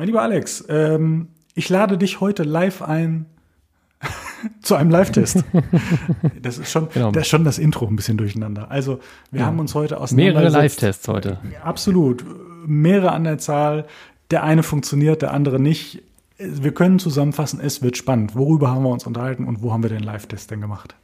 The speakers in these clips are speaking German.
Mein lieber Alex, ähm, ich lade dich heute live ein zu einem Live-Test. Das ist schon, genau. das ist schon das Intro ein bisschen durcheinander. Also wir ja. haben uns heute aus mehrere Live-Tests heute. Absolut, mehrere an der Zahl. Der eine funktioniert, der andere nicht. Wir können zusammenfassen, es wird spannend. Worüber haben wir uns unterhalten und wo haben wir den Live-Test denn gemacht?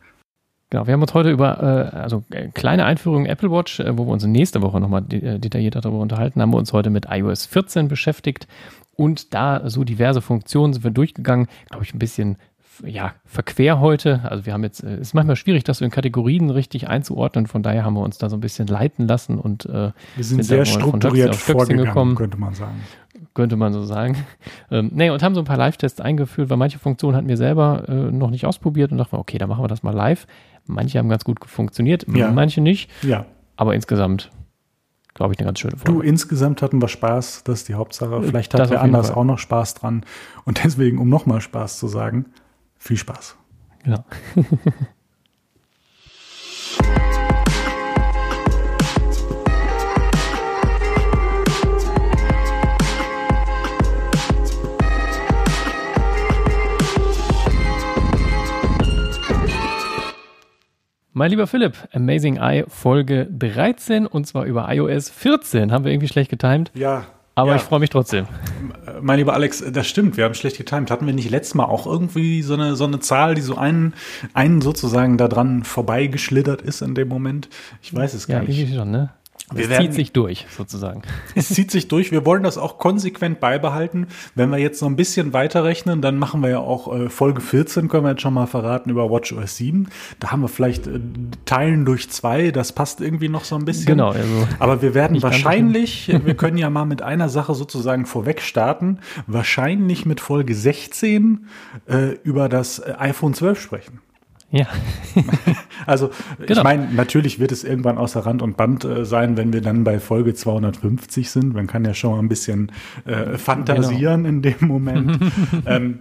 Genau, wir haben uns heute über, äh, also äh, kleine Einführung Apple Watch, äh, wo wir uns nächste Woche nochmal de äh, detaillierter darüber unterhalten, haben wir uns heute mit iOS 14 beschäftigt und da so diverse Funktionen sind wir durchgegangen, glaube ich, ein bisschen ja, verquer heute. Also wir haben jetzt, es ist manchmal schwierig, das so in Kategorien richtig einzuordnen. Von daher haben wir uns da so ein bisschen leiten lassen und äh, wir sind, sind sehr strukturiert vorgegangen, gekommen. könnte man sagen. Könnte man so sagen. Ähm, nee, und haben so ein paar Live-Tests eingeführt, weil manche Funktionen hatten wir selber äh, noch nicht ausprobiert und dachten, okay, dann machen wir das mal live. Manche haben ganz gut funktioniert, ja. manche nicht. Ja. Aber insgesamt glaube ich, eine ganz schöne Folge. Du, insgesamt hatten wir Spaß, das ist die Hauptsache. Vielleicht hat wer anders Fall. auch noch Spaß dran. Und deswegen, um nochmal Spaß zu sagen, viel Spaß. Ja. Mein lieber Philipp, Amazing Eye Folge 13 und zwar über iOS 14. Haben wir irgendwie schlecht getimt? Ja. Aber ja. ich freue mich trotzdem. Mein lieber Alex, das stimmt, wir haben schlecht getimt. Hatten wir nicht letztes Mal auch irgendwie so eine, so eine Zahl, die so einen, einen sozusagen da dran vorbeigeschlittert ist in dem Moment? Ich weiß es gar ja, nicht. Schon, ne? Wir es zieht sich durch, sozusagen. Es zieht sich durch. Wir wollen das auch konsequent beibehalten. Wenn wir jetzt noch ein bisschen weiterrechnen, dann machen wir ja auch äh, Folge 14, können wir jetzt schon mal verraten, über WatchOS 7. Da haben wir vielleicht äh, Teilen durch zwei. Das passt irgendwie noch so ein bisschen. Genau. Also Aber wir werden wahrscheinlich, wir können ja mal mit einer Sache sozusagen vorweg starten, wahrscheinlich mit Folge 16 äh, über das iPhone 12 sprechen. Ja. also genau. ich meine, natürlich wird es irgendwann außer Rand und Band äh, sein, wenn wir dann bei Folge 250 sind. Man kann ja schon mal ein bisschen äh, fantasieren genau. in dem Moment. ähm,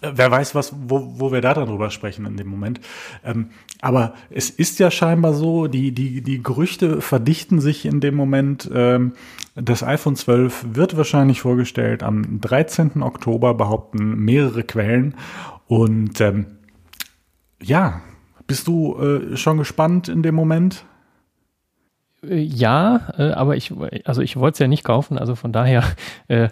wer weiß, was, wo, wo wir da dann drüber sprechen in dem Moment. Ähm, aber es ist ja scheinbar so, die, die, die Gerüchte verdichten sich in dem Moment. Ähm, das iPhone 12 wird wahrscheinlich vorgestellt am 13. Oktober, behaupten mehrere Quellen. Und ähm, ja, bist du äh, schon gespannt in dem Moment? Äh, ja, äh, aber ich, also ich wollte es ja nicht kaufen, also von daher äh,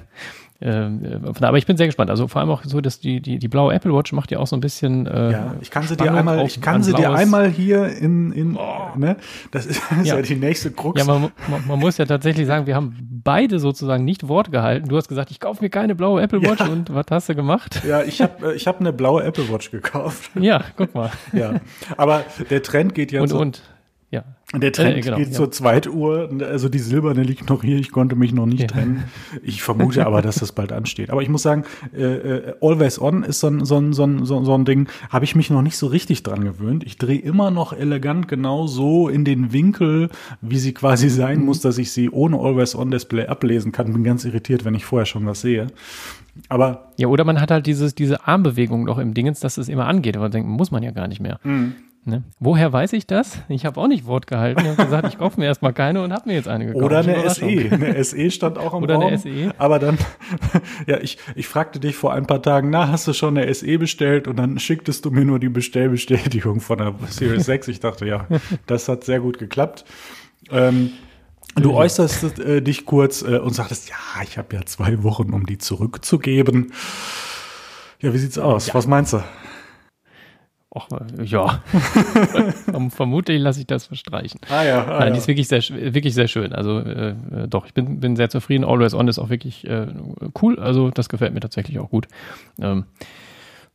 aber ich bin sehr gespannt. Also vor allem auch so, dass die, die, die blaue Apple Watch macht ja auch so ein bisschen. Äh, ja, ich kann sie dir einmal, ich kann sie dir einmal hier in, in oh. ne? Das ist, ja. ja. die nächste Krux. Ja, man, man, man, muss ja tatsächlich sagen, wir haben beide sozusagen nicht Wort gehalten. Du hast gesagt, ich kaufe mir keine blaue Apple Watch ja. und was hast du gemacht? Ja, ich habe äh, ich hab eine blaue Apple Watch gekauft. Ja, guck mal. ja, aber der Trend geht ja und, so. Und. Der Trend äh, genau, geht ja. zur Zweituhr. Also die silberne liegt noch hier. Ich konnte mich noch nicht ja. trennen. Ich vermute aber, dass das bald ansteht. Aber ich muss sagen, äh, äh, Always On ist so ein, so ein, so ein, so ein Ding, habe ich mich noch nicht so richtig dran gewöhnt. Ich drehe immer noch elegant genau so in den Winkel, wie sie quasi sein mhm. muss, dass ich sie ohne Always On Display ablesen kann. Bin ganz irritiert, wenn ich vorher schon was sehe. Aber ja, oder man hat halt dieses, diese Armbewegung noch im Dingens, dass es immer angeht. Aber denken muss man ja gar nicht mehr. Mhm. Ne? Woher weiß ich das? Ich habe auch nicht Wort gehalten. Ich habe gesagt, ich kaufe mir erstmal keine und habe mir jetzt eine gekauft. Oder eine SE. Eine SE stand auch im Oder Raum. Eine SE. Aber dann, ja, ich, ich fragte dich vor ein paar Tagen, na, hast du schon eine SE bestellt? Und dann schicktest du mir nur die Bestellbestätigung von der Series 6. Ich dachte, ja, das hat sehr gut geklappt. Ähm, Du äußerst äh, dich kurz äh, und sagtest, ja, ich habe ja zwei Wochen, um die zurückzugeben. Ja, wie sieht's aus? Ja. Was meinst du? Och, ja. Vermutlich lasse ich das verstreichen. Ah ja. Ah, Nein, die ist wirklich sehr, wirklich sehr schön. Also äh, doch, ich bin, bin sehr zufrieden. Always On ist auch wirklich äh, cool. Also das gefällt mir tatsächlich auch gut. Ähm,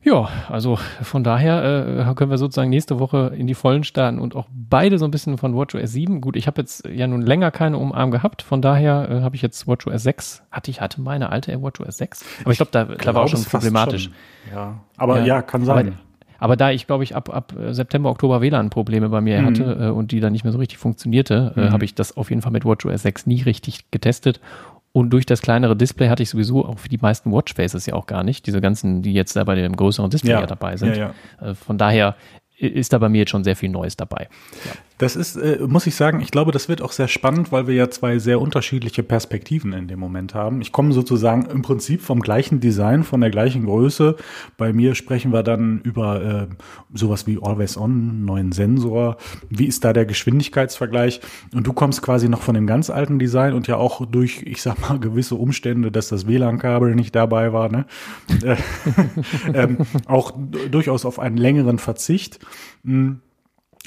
ja, also von daher äh, können wir sozusagen nächste Woche in die Vollen starten und auch beide so ein bisschen von WatchOS 7. Gut, ich habe jetzt ja nun länger keine Umarm gehabt, von daher äh, habe ich jetzt WatchOS 6. Hatte ich hatte meine alte WatchOS 6, aber ich glaube, da, da war auch schon problematisch. Schon. Ja, aber ja, ja kann sein. Aber, aber da ich, glaube ich, ab, ab September, Oktober WLAN-Probleme bei mir mhm. hatte äh, und die dann nicht mehr so richtig funktionierte, äh, mhm. habe ich das auf jeden Fall mit WatchOS 6 nie richtig getestet. Und durch das kleinere Display hatte ich sowieso auch für die meisten Watchfaces ja auch gar nicht. Diese ganzen, die jetzt da bei dem größeren Display ja, ja dabei sind. Ja. Äh, von daher ist da bei mir jetzt schon sehr viel Neues dabei. Das ist, äh, muss ich sagen, ich glaube, das wird auch sehr spannend, weil wir ja zwei sehr unterschiedliche Perspektiven in dem Moment haben. Ich komme sozusagen im Prinzip vom gleichen Design, von der gleichen Größe. Bei mir sprechen wir dann über äh, sowas wie Always On, neuen Sensor. Wie ist da der Geschwindigkeitsvergleich? Und du kommst quasi noch von dem ganz alten Design und ja auch durch, ich sag mal, gewisse Umstände, dass das WLAN-Kabel nicht dabei war, ne? Äh, ähm, auch durchaus auf einen längeren Verzicht. Hm.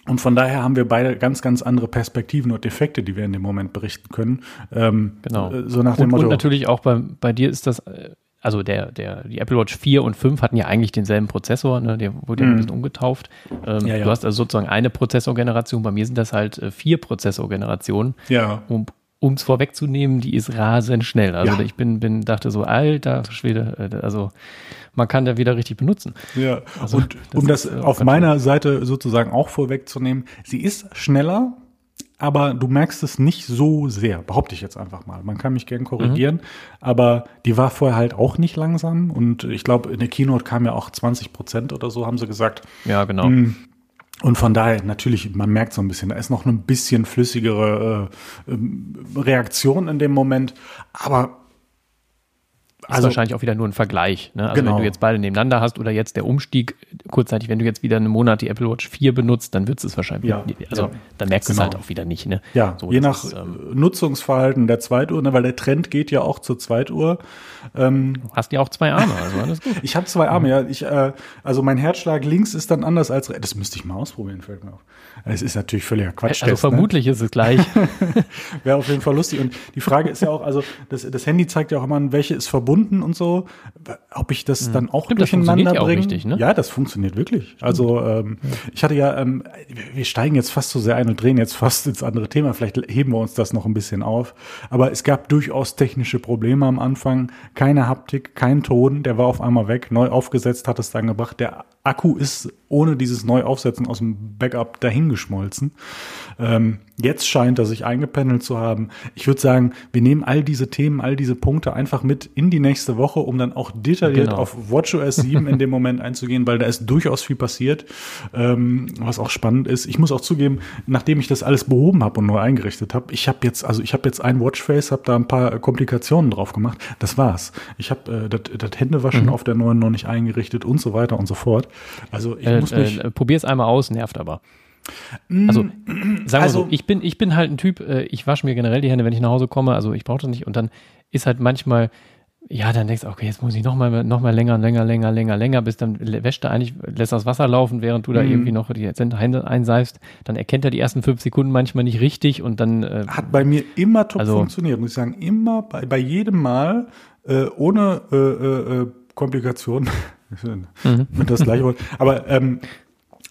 Und von daher haben wir beide ganz, ganz andere Perspektiven und Effekte, die wir in dem Moment berichten können. Ähm, genau. Äh, so nach dem und, Motto. Und natürlich auch bei, bei dir ist das, äh, also der, der, die Apple Watch 4 und 5 hatten ja eigentlich denselben Prozessor, ne? der wurde ja mm. ein mhm. bisschen umgetauft. Ähm, ja, ja. Du hast also sozusagen eine Prozessorgeneration, bei mir sind das halt äh, vier Prozessorgenerationen. Ja. Um, es vorwegzunehmen, die ist rasend schnell. Also ja. ich bin, bin, dachte so, alter Schwede, also man kann da wieder richtig benutzen. Ja, also, und das um das ist, auf meiner schön. Seite sozusagen auch vorwegzunehmen, sie ist schneller, aber du merkst es nicht so sehr, behaupte ich jetzt einfach mal. Man kann mich gern korrigieren, mhm. aber die war vorher halt auch nicht langsam und ich glaube, in der Keynote kam ja auch 20 Prozent oder so, haben sie gesagt. Ja, genau. Hm, und von daher, natürlich, man merkt so ein bisschen, da ist noch ein bisschen flüssigere äh, ähm, Reaktion in dem Moment, aber also, wahrscheinlich auch wieder nur ein Vergleich. Ne? Also genau. wenn du jetzt beide nebeneinander hast oder jetzt der Umstieg kurzzeitig, wenn du jetzt wieder einen Monat die Apple Watch 4 benutzt, dann wird es wahrscheinlich, ja, also ja. dann merkst du genau. es halt auch wieder nicht. Ne? Ja, so, je nach ist, ähm, Nutzungsverhalten der Zweituhr, ne? weil der Trend geht ja auch zur Zweituhr. Ähm, du hast ja auch zwei Arme, also alles gut. ich habe zwei Arme, mhm. ja. Ich, äh, also mein Herzschlag links ist dann anders als rechts. Das müsste ich mal ausprobieren, fällt mir auf. Es ist natürlich völliger Quatsch. Also vermutlich ne? ist es gleich. Wäre auf jeden Fall lustig. Und die Frage ist ja auch, also das, das Handy zeigt ja auch immer, welche ist verbunden und so. Ob ich das hm. dann auch Stimmt, durcheinander ja bringe. Richtig, ne? Ja, das funktioniert wirklich. Stimmt. Also ähm, ja. ich hatte ja, ähm, wir steigen jetzt fast so sehr ein und drehen jetzt fast ins andere Thema. Vielleicht heben wir uns das noch ein bisschen auf. Aber es gab durchaus technische Probleme am Anfang. Keine Haptik, kein Ton. Der war auf einmal weg. Neu aufgesetzt hat es dann gebracht. Der Akku ist ohne dieses Neuaufsetzen aus dem Backup dahingeschmolzen. Ähm, jetzt scheint er sich eingependelt zu haben. Ich würde sagen, wir nehmen all diese Themen, all diese Punkte einfach mit in die nächste Woche, um dann auch detailliert genau. auf WatchOS 7 in dem Moment einzugehen, weil da ist durchaus viel passiert, ähm, was auch spannend ist. Ich muss auch zugeben, nachdem ich das alles behoben habe und neu eingerichtet habe, ich habe jetzt, also ich habe jetzt ein Watchface, habe da ein paar Komplikationen drauf gemacht. Das war's. Ich habe äh, das Händewaschen mhm. auf der neuen noch nicht eingerichtet und so weiter und so fort. Also ich äh, muss mich. Äh, Probier es einmal aus, nervt aber. Also, sagen wir also, so, ich bin, ich bin halt ein Typ, äh, ich wasche mir generell die Hände, wenn ich nach Hause komme, also ich brauche das nicht und dann ist halt manchmal, ja, dann denkst du, okay, jetzt muss ich nochmal noch mal länger, länger, länger, länger, länger, bis dann wäscht er eigentlich, lässt das Wasser laufen, während du da mhm. irgendwie noch die Hände einseifst, dann erkennt er die ersten fünf Sekunden manchmal nicht richtig und dann. Äh, Hat bei mir immer top also, funktioniert, muss ich sagen. Immer, bei, bei jedem Mal, äh, ohne äh, äh, äh Komplikationen. mhm. das gleiche Wort. Aber ähm,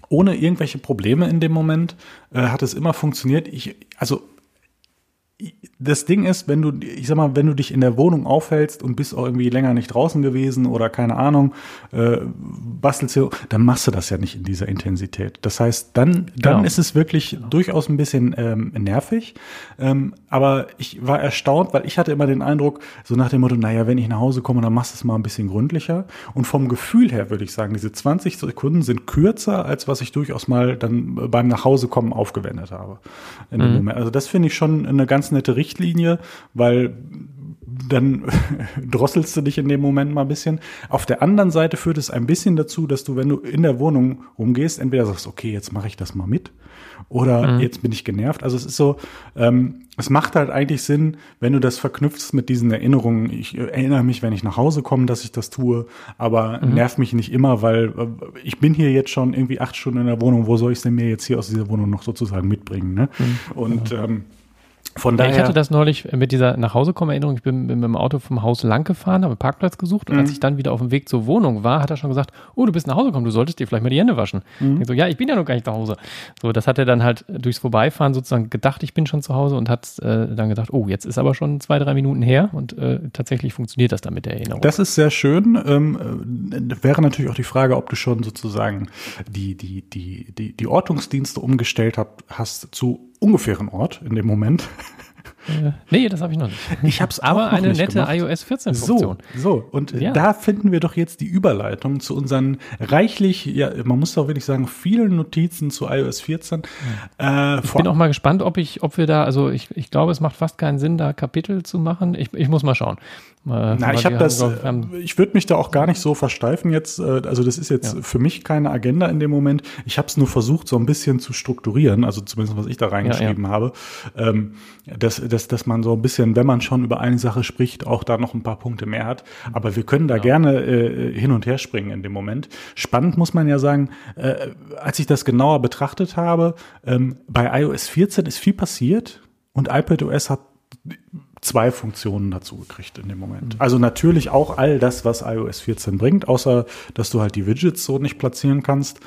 ohne irgendwelche Probleme in dem Moment äh, hat es immer funktioniert. Ich, also das Ding ist, wenn du, ich sag mal, wenn du dich in der Wohnung aufhältst und bist auch irgendwie länger nicht draußen gewesen oder keine Ahnung, äh, bastelst du, dann machst du das ja nicht in dieser Intensität. Das heißt, dann, dann genau. ist es wirklich genau. durchaus ein bisschen ähm, nervig. Ähm, aber ich war erstaunt, weil ich hatte immer den Eindruck, so nach dem Motto, naja, wenn ich nach Hause komme, dann machst du es mal ein bisschen gründlicher. Und vom Gefühl her würde ich sagen, diese 20 Sekunden sind kürzer, als was ich durchaus mal dann beim Nachhausekommen aufgewendet habe. Mhm. Also das finde ich schon eine ganz nette Richtung Richtlinie, weil dann drosselst du dich in dem Moment mal ein bisschen. Auf der anderen Seite führt es ein bisschen dazu, dass du, wenn du in der Wohnung rumgehst, entweder sagst, okay, jetzt mache ich das mal mit oder mhm. jetzt bin ich genervt. Also es ist so, ähm, es macht halt eigentlich Sinn, wenn du das verknüpfst mit diesen Erinnerungen. Ich erinnere mich, wenn ich nach Hause komme, dass ich das tue, aber mhm. nerv mich nicht immer, weil äh, ich bin hier jetzt schon irgendwie acht Stunden in der Wohnung. Wo soll ich es denn mir jetzt hier aus dieser Wohnung noch sozusagen mitbringen? Ne? Mhm. Und ähm, von daher. Ich hatte das neulich mit dieser Nachhausekommen-Erinnerung. Ich bin, mit dem Auto vom Haus lang gefahren, habe Parkplatz gesucht und mhm. als ich dann wieder auf dem Weg zur Wohnung war, hat er schon gesagt, oh, du bist nach Hause gekommen, du solltest dir vielleicht mal die Hände waschen. Mhm. Ich so, ja, ich bin ja noch gar nicht nach Hause. So, das hat er dann halt durchs Vorbeifahren sozusagen gedacht, ich bin schon zu Hause und hat äh, dann gedacht, oh, jetzt ist aber schon zwei, drei Minuten her und äh, tatsächlich funktioniert das dann mit der Erinnerung. Das ist sehr schön. Ähm, äh, wäre natürlich auch die Frage, ob du schon sozusagen die, die, die, die, die Ortungsdienste umgestellt hast, hast zu ungefähren Ort in dem Moment. Äh, nee, das habe ich noch nicht. Ich habe es Aber eine nette gemacht. iOS 14 Funktion. So, so. und ja. da finden wir doch jetzt die Überleitung zu unseren reichlich, ja, man muss doch wirklich sagen, vielen Notizen zu iOS 14. Äh, ich bin auch mal gespannt, ob ich, ob wir da, also ich, ich glaube, es macht fast keinen Sinn, da Kapitel zu machen. Ich, ich muss mal schauen. Äh, Na, ich habe das, haben, ich würde mich da auch gar nicht so versteifen jetzt. Äh, also das ist jetzt ja. für mich keine Agenda in dem Moment. Ich habe es nur versucht, so ein bisschen zu strukturieren, also zumindest was ich da reingeschrieben ja, ja. habe, ähm, dass, dass, dass man so ein bisschen, wenn man schon über eine Sache spricht, auch da noch ein paar Punkte mehr hat. Aber wir können da gerne äh, hin und her springen in dem Moment. Spannend muss man ja sagen, äh, als ich das genauer betrachtet habe, ähm, bei iOS 14 ist viel passiert und iPadOS hat zwei Funktionen dazu gekriegt in dem Moment. Mhm. Also natürlich auch all das, was iOS 14 bringt, außer dass du halt die Widgets so nicht platzieren kannst.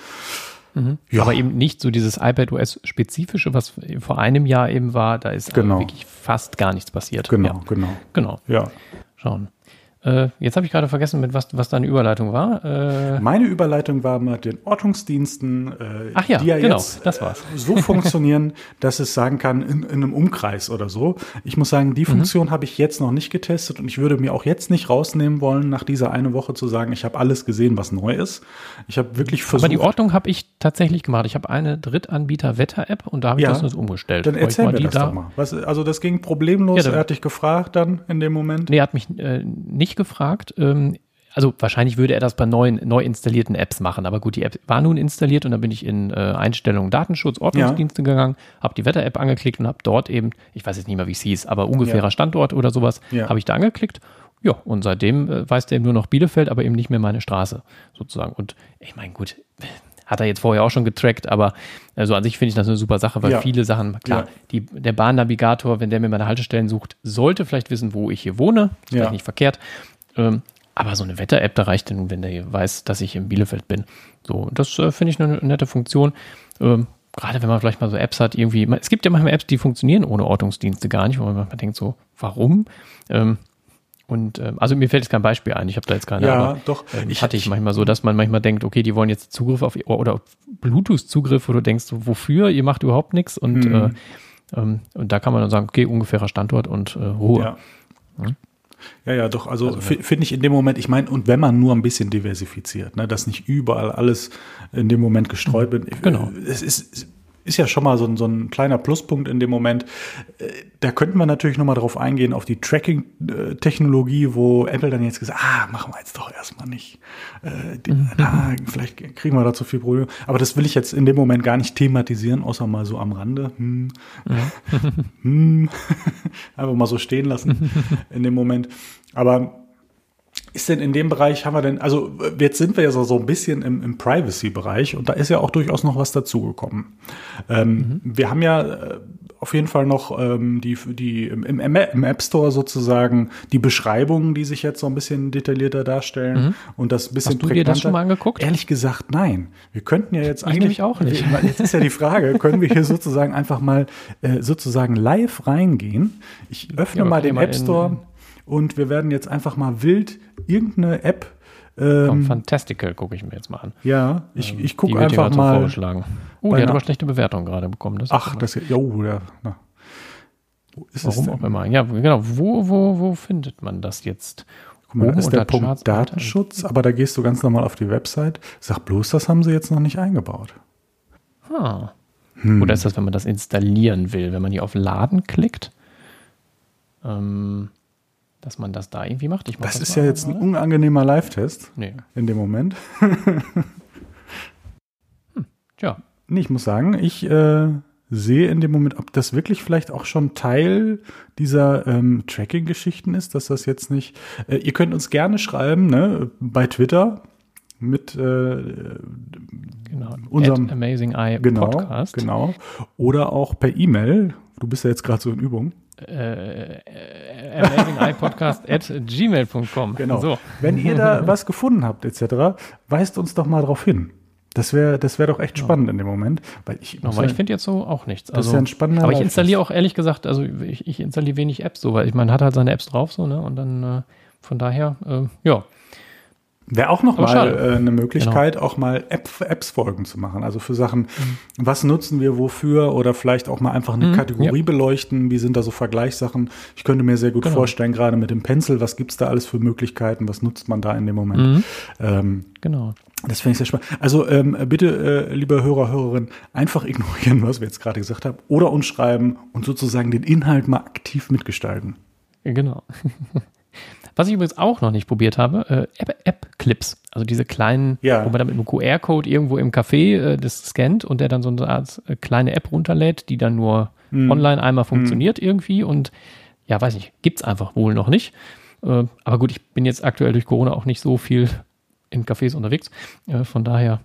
Mhm. Ja. Aber eben nicht so dieses iPadOS-spezifische, was vor einem Jahr eben war, da ist genau. wirklich fast gar nichts passiert. Genau, ja. genau. Genau. Ja. Schauen. Äh, jetzt habe ich gerade vergessen, mit was, was deine Überleitung war. Äh, Meine Überleitung war mit den Ortungsdiensten, äh, Ach ja, die ja genau, jetzt das war's. Äh, so funktionieren, dass es sagen kann, in, in, einem Umkreis oder so. Ich muss sagen, die mhm. Funktion mhm. habe ich jetzt noch nicht getestet und ich würde mir auch jetzt nicht rausnehmen wollen, nach dieser eine Woche zu sagen, ich habe alles gesehen, was neu ist. Ich habe wirklich versucht. Aber die Ordnung habe ich tatsächlich gemacht. Ich habe eine Drittanbieter-Wetter-App und da habe ich ja, das nur umgestellt. Dann erzähl mir das da doch mal. Was, also das ging problemlos. Ja, er hat dich gefragt dann in dem Moment. Nee, er hat mich äh, nicht gefragt. Ähm, also wahrscheinlich würde er das bei neuen, neu installierten Apps machen. Aber gut, die App war nun installiert und dann bin ich in äh, Einstellungen Datenschutz, Ordnungsdienste ja. gegangen, habe die Wetter-App angeklickt und habe dort eben, ich weiß jetzt nicht mehr, wie es hieß, aber ungefährer ja. Standort oder sowas, ja. habe ich da angeklickt. Ja, und seitdem äh, weiß der eben nur noch Bielefeld, aber eben nicht mehr meine Straße sozusagen. Und ich meine, gut, hat er jetzt vorher auch schon getrackt, aber also an sich finde ich das eine super Sache, weil ja. viele Sachen, klar, ja. die, der Bahnnavigator, wenn der mir meine Haltestellen sucht, sollte vielleicht wissen, wo ich hier wohne, ist ja. vielleicht nicht verkehrt. Ähm, aber so eine Wetter-App, da reicht denn, wenn der weiß, dass ich in Bielefeld bin. So, das äh, finde ich eine nette Funktion. Ähm, gerade wenn man vielleicht mal so Apps hat, irgendwie, es gibt ja manchmal Apps, die funktionieren ohne Ortungsdienste gar nicht, wo man manchmal denkt so, warum? Ähm, und ähm, also mir fällt jetzt kein Beispiel ein, ich habe da jetzt keine. Ja, aber, doch. Ähm, ich hatte ich manchmal so, dass man manchmal denkt, okay, die wollen jetzt Zugriff auf oder Bluetooth-Zugriff, wo du denkst, wofür, ihr macht überhaupt nichts und, hm. äh, ähm, und da kann man dann sagen, okay, ungefährer Standort und äh, Ruhe. Ja. Hm? Ja, ja, doch. Also, also finde ich in dem Moment, ich meine, und wenn man nur ein bisschen diversifiziert, ne, dass nicht überall alles in dem Moment gestreut wird. Genau. Es ist, ist ja schon mal so ein, so ein kleiner Pluspunkt in dem Moment. Äh, da könnten wir natürlich nochmal drauf eingehen, auf die Tracking-Technologie, wo Apple dann jetzt gesagt ah, machen wir jetzt doch erstmal nicht. Äh, die, mhm. na, vielleicht kriegen wir da zu viel Probleme. Aber das will ich jetzt in dem Moment gar nicht thematisieren, außer mal so am Rande. Hm. Ja. hm. Einfach mal so stehen lassen in dem Moment. Aber ist denn in dem Bereich, haben wir denn, also jetzt sind wir ja so, so ein bisschen im, im Privacy-Bereich und da ist ja auch durchaus noch was dazugekommen. Ähm, mhm. Wir haben ja äh, auf jeden Fall noch ähm, die, die im, im, App Store sozusagen die Beschreibungen, die sich jetzt so ein bisschen detaillierter darstellen mhm. und das bisschen Hast du dir das schon mal angeguckt? Ehrlich gesagt, nein. Wir könnten ja jetzt ich eigentlich auch nicht. Jetzt ist ja die Frage, können wir hier sozusagen einfach mal äh, sozusagen live reingehen? Ich öffne ja, mal den App Store und wir werden jetzt einfach mal wild irgendeine App. Ähm, Fantastical gucke ich mir jetzt mal an. Ja, ich, ähm, ich gucke einfach mal. Vorgeschlagen. Oh, die hat aber schlechte Bewertung gerade bekommen. Das Ach, das, oh, ja. Na. Wo ist Warum auch immer. Ja, genau. Wo, wo, wo findet man das jetzt? Guck mal, da ist der Punkt Charts Datenschutz, aber da gehst du ganz normal auf die Website. Sag bloß, das haben sie jetzt noch nicht eingebaut. Ah. Hm. Oder ist das, wenn man das installieren will, wenn man hier auf Laden klickt? Ähm, dass man das da irgendwie macht. das, das ist ja jetzt ein unangenehmer Live-Test nee. in dem Moment. hm, ja. Nee, ich muss sagen, ich äh, sehe in dem Moment, ob das wirklich vielleicht auch schon Teil dieser ähm, Tracking-Geschichten ist, dass das jetzt nicht. Äh, ihr könnt uns gerne schreiben, ne, bei Twitter mit äh, genau. unserem Amazing Eye genau, Podcast. Genau. Oder auch per E-Mail. Du bist ja jetzt gerade so in Übung äh, amazingeyepodcast at gmail.com. Genau. So. Wenn ihr da was gefunden habt, etc., weist uns doch mal drauf hin. Das wäre das wär doch echt spannend ja. in dem Moment. Weil ich, weil ich finde jetzt so auch nichts. Also, das ist ja ein spannender Aber ich installiere auch ehrlich gesagt, also ich, ich installiere wenig Apps so, weil ich, man hat halt seine Apps drauf so, ne? Und dann äh, von daher, äh, ja. Wäre auch noch Aber mal äh, eine Möglichkeit, genau. auch mal App, Apps-Folgen zu machen. Also für Sachen, mhm. was nutzen wir wofür oder vielleicht auch mal einfach eine mhm, Kategorie ja. beleuchten. Wie sind da so Vergleichssachen? Ich könnte mir sehr gut genau. vorstellen, gerade mit dem Pencil, was gibt's da alles für Möglichkeiten? Was nutzt man da in dem Moment? Mhm. Ähm, genau. Das finde ich sehr spannend. Also ähm, bitte, äh, liebe Hörer, Hörerinnen, einfach ignorieren, was wir jetzt gerade gesagt haben, oder uns schreiben und sozusagen den Inhalt mal aktiv mitgestalten. Genau. Was ich übrigens auch noch nicht probiert habe, äh, App-Clips. also diese kleinen, ja. wo man dann mit einem QR-Code irgendwo im Café äh, das scannt und der dann so eine Art äh, kleine App runterlädt, die dann nur hm. online einmal hm. funktioniert hm. irgendwie und ja, weiß nicht, gibt es einfach wohl noch nicht. Äh, aber gut, ich bin jetzt aktuell durch Corona auch nicht so viel in Cafés unterwegs. Äh, von daher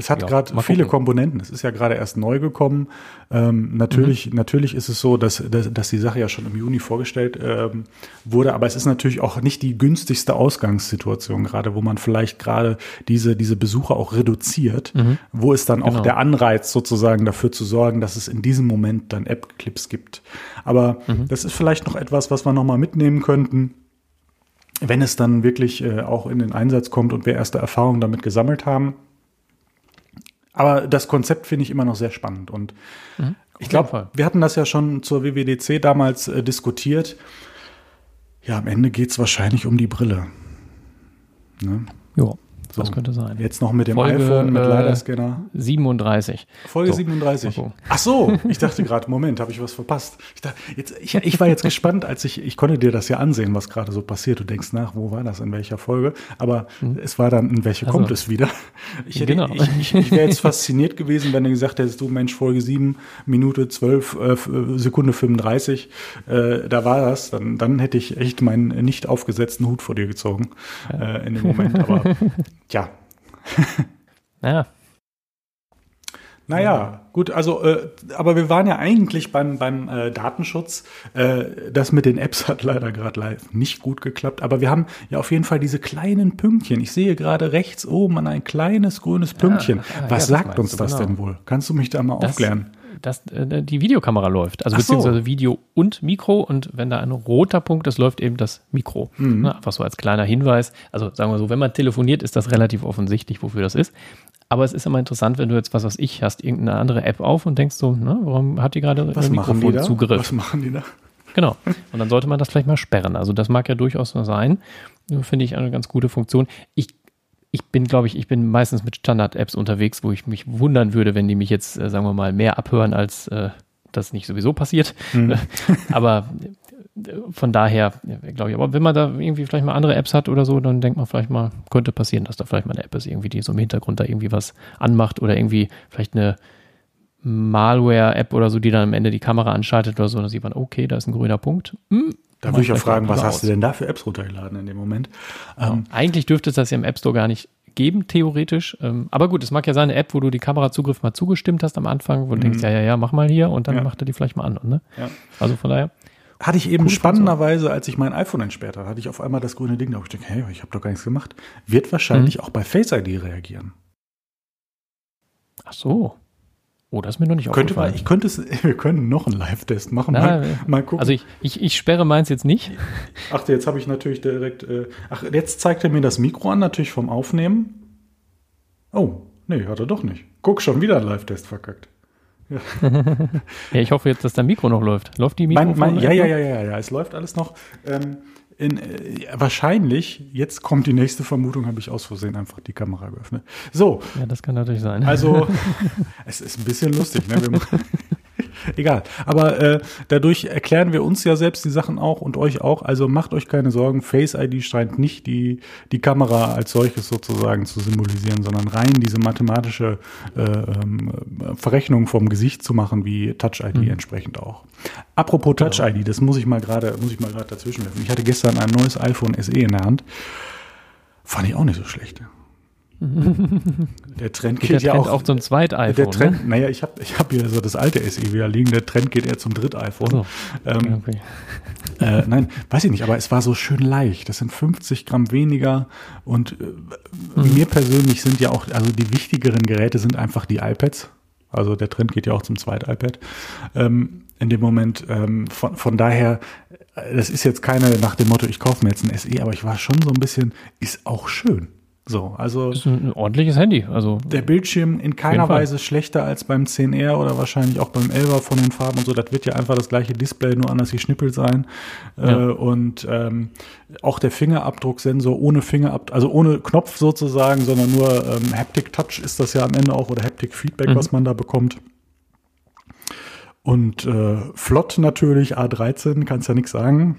es hat ja, gerade viele gucken. Komponenten. Es ist ja gerade erst neu gekommen. Ähm, natürlich, mhm. natürlich ist es so, dass, dass, dass, die Sache ja schon im Juni vorgestellt ähm, wurde, aber es ist natürlich auch nicht die günstigste Ausgangssituation gerade, wo man vielleicht gerade diese, diese Besucher auch reduziert, mhm. wo es dann genau. auch der Anreiz sozusagen dafür zu sorgen, dass es in diesem Moment dann App-Clips gibt. Aber mhm. das ist vielleicht noch etwas, was wir nochmal mitnehmen könnten wenn es dann wirklich äh, auch in den Einsatz kommt und wir erste Erfahrungen damit gesammelt haben. Aber das Konzept finde ich immer noch sehr spannend. Und mhm, ich glaube, wir hatten das ja schon zur WWDC damals äh, diskutiert. Ja, am Ende geht es wahrscheinlich um die Brille. Ne? Ja. So, das könnte sein. Jetzt noch mit dem Folge, iPhone, mit äh, LiDAR-Scanner. 37. Folge so. 37. Ach so, ich dachte gerade, Moment, habe ich was verpasst. Ich, dachte, jetzt, ich, ich war jetzt gespannt, als ich, ich konnte dir das ja ansehen, was gerade so passiert. Du denkst nach, wo war das, in welcher Folge? Aber hm. es war dann, in welche also, kommt es wieder? Ich, hätte, genau. ich, ich, ich wäre jetzt fasziniert gewesen, wenn du gesagt hättest, du Mensch, Folge 7, Minute 12, äh, Sekunde 35, äh, da war das. Dann, dann hätte ich echt meinen nicht aufgesetzten Hut vor dir gezogen ja. äh, in dem Moment. Aber Tja. naja. Naja, gut, also, äh, aber wir waren ja eigentlich beim, beim äh, Datenschutz. Äh, das mit den Apps hat leider gerade live nicht gut geklappt, aber wir haben ja auf jeden Fall diese kleinen Pünktchen. Ich sehe gerade rechts oben ein kleines grünes Pünktchen. Ja, ah, Was ja, sagt uns das genau. denn wohl? Kannst du mich da mal das, aufklären? Dass äh, die Videokamera läuft. Also Ach beziehungsweise so. Video und Mikro. Und wenn da ein roter Punkt ist, läuft eben das Mikro. Mhm. Ne, einfach so als kleiner Hinweis. Also sagen wir so, wenn man telefoniert, ist das relativ offensichtlich, wofür das ist. Aber es ist immer interessant, wenn du jetzt, was weiß ich, hast irgendeine andere App auf und denkst so, ne, warum hat die gerade Mikrofonzugriff? Was machen die da? Genau. Und dann sollte man das vielleicht mal sperren. Also das mag ja durchaus nur sein. Finde ich eine ganz gute Funktion. Ich ich bin, glaube ich, ich bin meistens mit Standard-Apps unterwegs, wo ich mich wundern würde, wenn die mich jetzt, äh, sagen wir mal, mehr abhören, als äh, das nicht sowieso passiert. Mhm. aber äh, von daher, glaube ich, aber wenn man da irgendwie vielleicht mal andere Apps hat oder so, dann denkt man vielleicht mal, könnte passieren, dass da vielleicht mal eine App ist, irgendwie, die so im Hintergrund da irgendwie was anmacht oder irgendwie vielleicht eine Malware-App oder so, die dann am Ende die Kamera anschaltet oder so, dann sieht man, okay, da ist ein grüner Punkt. Hm, da würde ich auch fragen, was hast du denn da für Apps runtergeladen in dem Moment? Genau. Ähm, Eigentlich dürfte es das ja im App Store gar nicht geben, theoretisch. Ähm, aber gut, es mag ja sein, eine App, wo du die Kamerazugriff mal zugestimmt hast am Anfang, wo du denkst, mhm. ja, ja, ja, mach mal hier und dann ja. macht er die vielleicht mal an. Ne? Ja. Also von daher. Hatte ich eben spannenderweise, als ich mein iPhone entsperrt habe, hatte ich auf einmal das grüne Ding, da habe ich gedacht, hey, ich habe doch gar nichts gemacht. Wird wahrscheinlich mhm. auch bei Face ID reagieren. Ach so. Oh, das ist mir noch nicht könnte aufgefallen. Man, ich könnte es, wir können noch einen Live-Test machen. Na, mal, mal, gucken. Also ich, ich, ich sperre meins jetzt nicht. Ach, jetzt habe ich natürlich direkt. Äh, ach, jetzt zeigt er mir das Mikro an, natürlich vom Aufnehmen. Oh, nee, hat er doch nicht. Guck, schon wieder ein Live-Test verkackt. Ja. ja. ich hoffe jetzt, dass dein Mikro noch läuft. Läuft die Mikro? Mein, mein, ja, ja, ja, ja, ja, es läuft alles noch. Ähm, in, äh, wahrscheinlich, jetzt kommt die nächste Vermutung, habe ich aus Versehen einfach die Kamera geöffnet. So. Ja, das kann natürlich sein. Also, es ist ein bisschen lustig. Ne? Egal. Aber äh, dadurch erklären wir uns ja selbst die Sachen auch und euch auch. Also macht euch keine Sorgen. Face ID scheint nicht die, die Kamera als solches sozusagen zu symbolisieren, sondern rein diese mathematische äh, ähm, Verrechnung vom Gesicht zu machen, wie Touch ID mhm. entsprechend auch. Apropos Touch ID, genau. das muss ich mal gerade, muss ich mal gerade dazwischen werfen. Ich hatte gestern ein neues iPhone SE in der Hand. Fand ich auch nicht so schlecht. Der Trend geht, geht ja Trend auch, zum Zweit-iPhone. Der Trend, ne? naja, ich habe ich hab hier so das alte SE wieder liegen. Der Trend geht eher zum Dritt-iPhone. So. Ähm, okay. äh, nein, weiß ich nicht, aber es war so schön leicht. Das sind 50 Gramm weniger. Und äh, mhm. mir persönlich sind ja auch, also die wichtigeren Geräte sind einfach die iPads. Also der Trend geht ja auch zum Zweit-iPad. Ähm, in dem Moment. Ähm, von, von daher, äh, das ist jetzt keine nach dem Motto, ich kaufe mir jetzt ein SE, aber ich war schon so ein bisschen, ist auch schön. So, also ist ein ordentliches Handy. Also der Bildschirm in keiner Weise schlechter als beim 10R oder wahrscheinlich auch beim 11er von den Farben und so. Das wird ja einfach das gleiche Display, nur anders geschnippelt sein. Ja. Äh, und ähm, auch der Fingerabdrucksensor ohne Fingerabdruck, also ohne Knopf sozusagen, sondern nur ähm, Haptic Touch ist das ja am Ende auch oder Haptic Feedback, mhm. was man da bekommt. Und äh, flott natürlich, A13, kannst ja nichts sagen.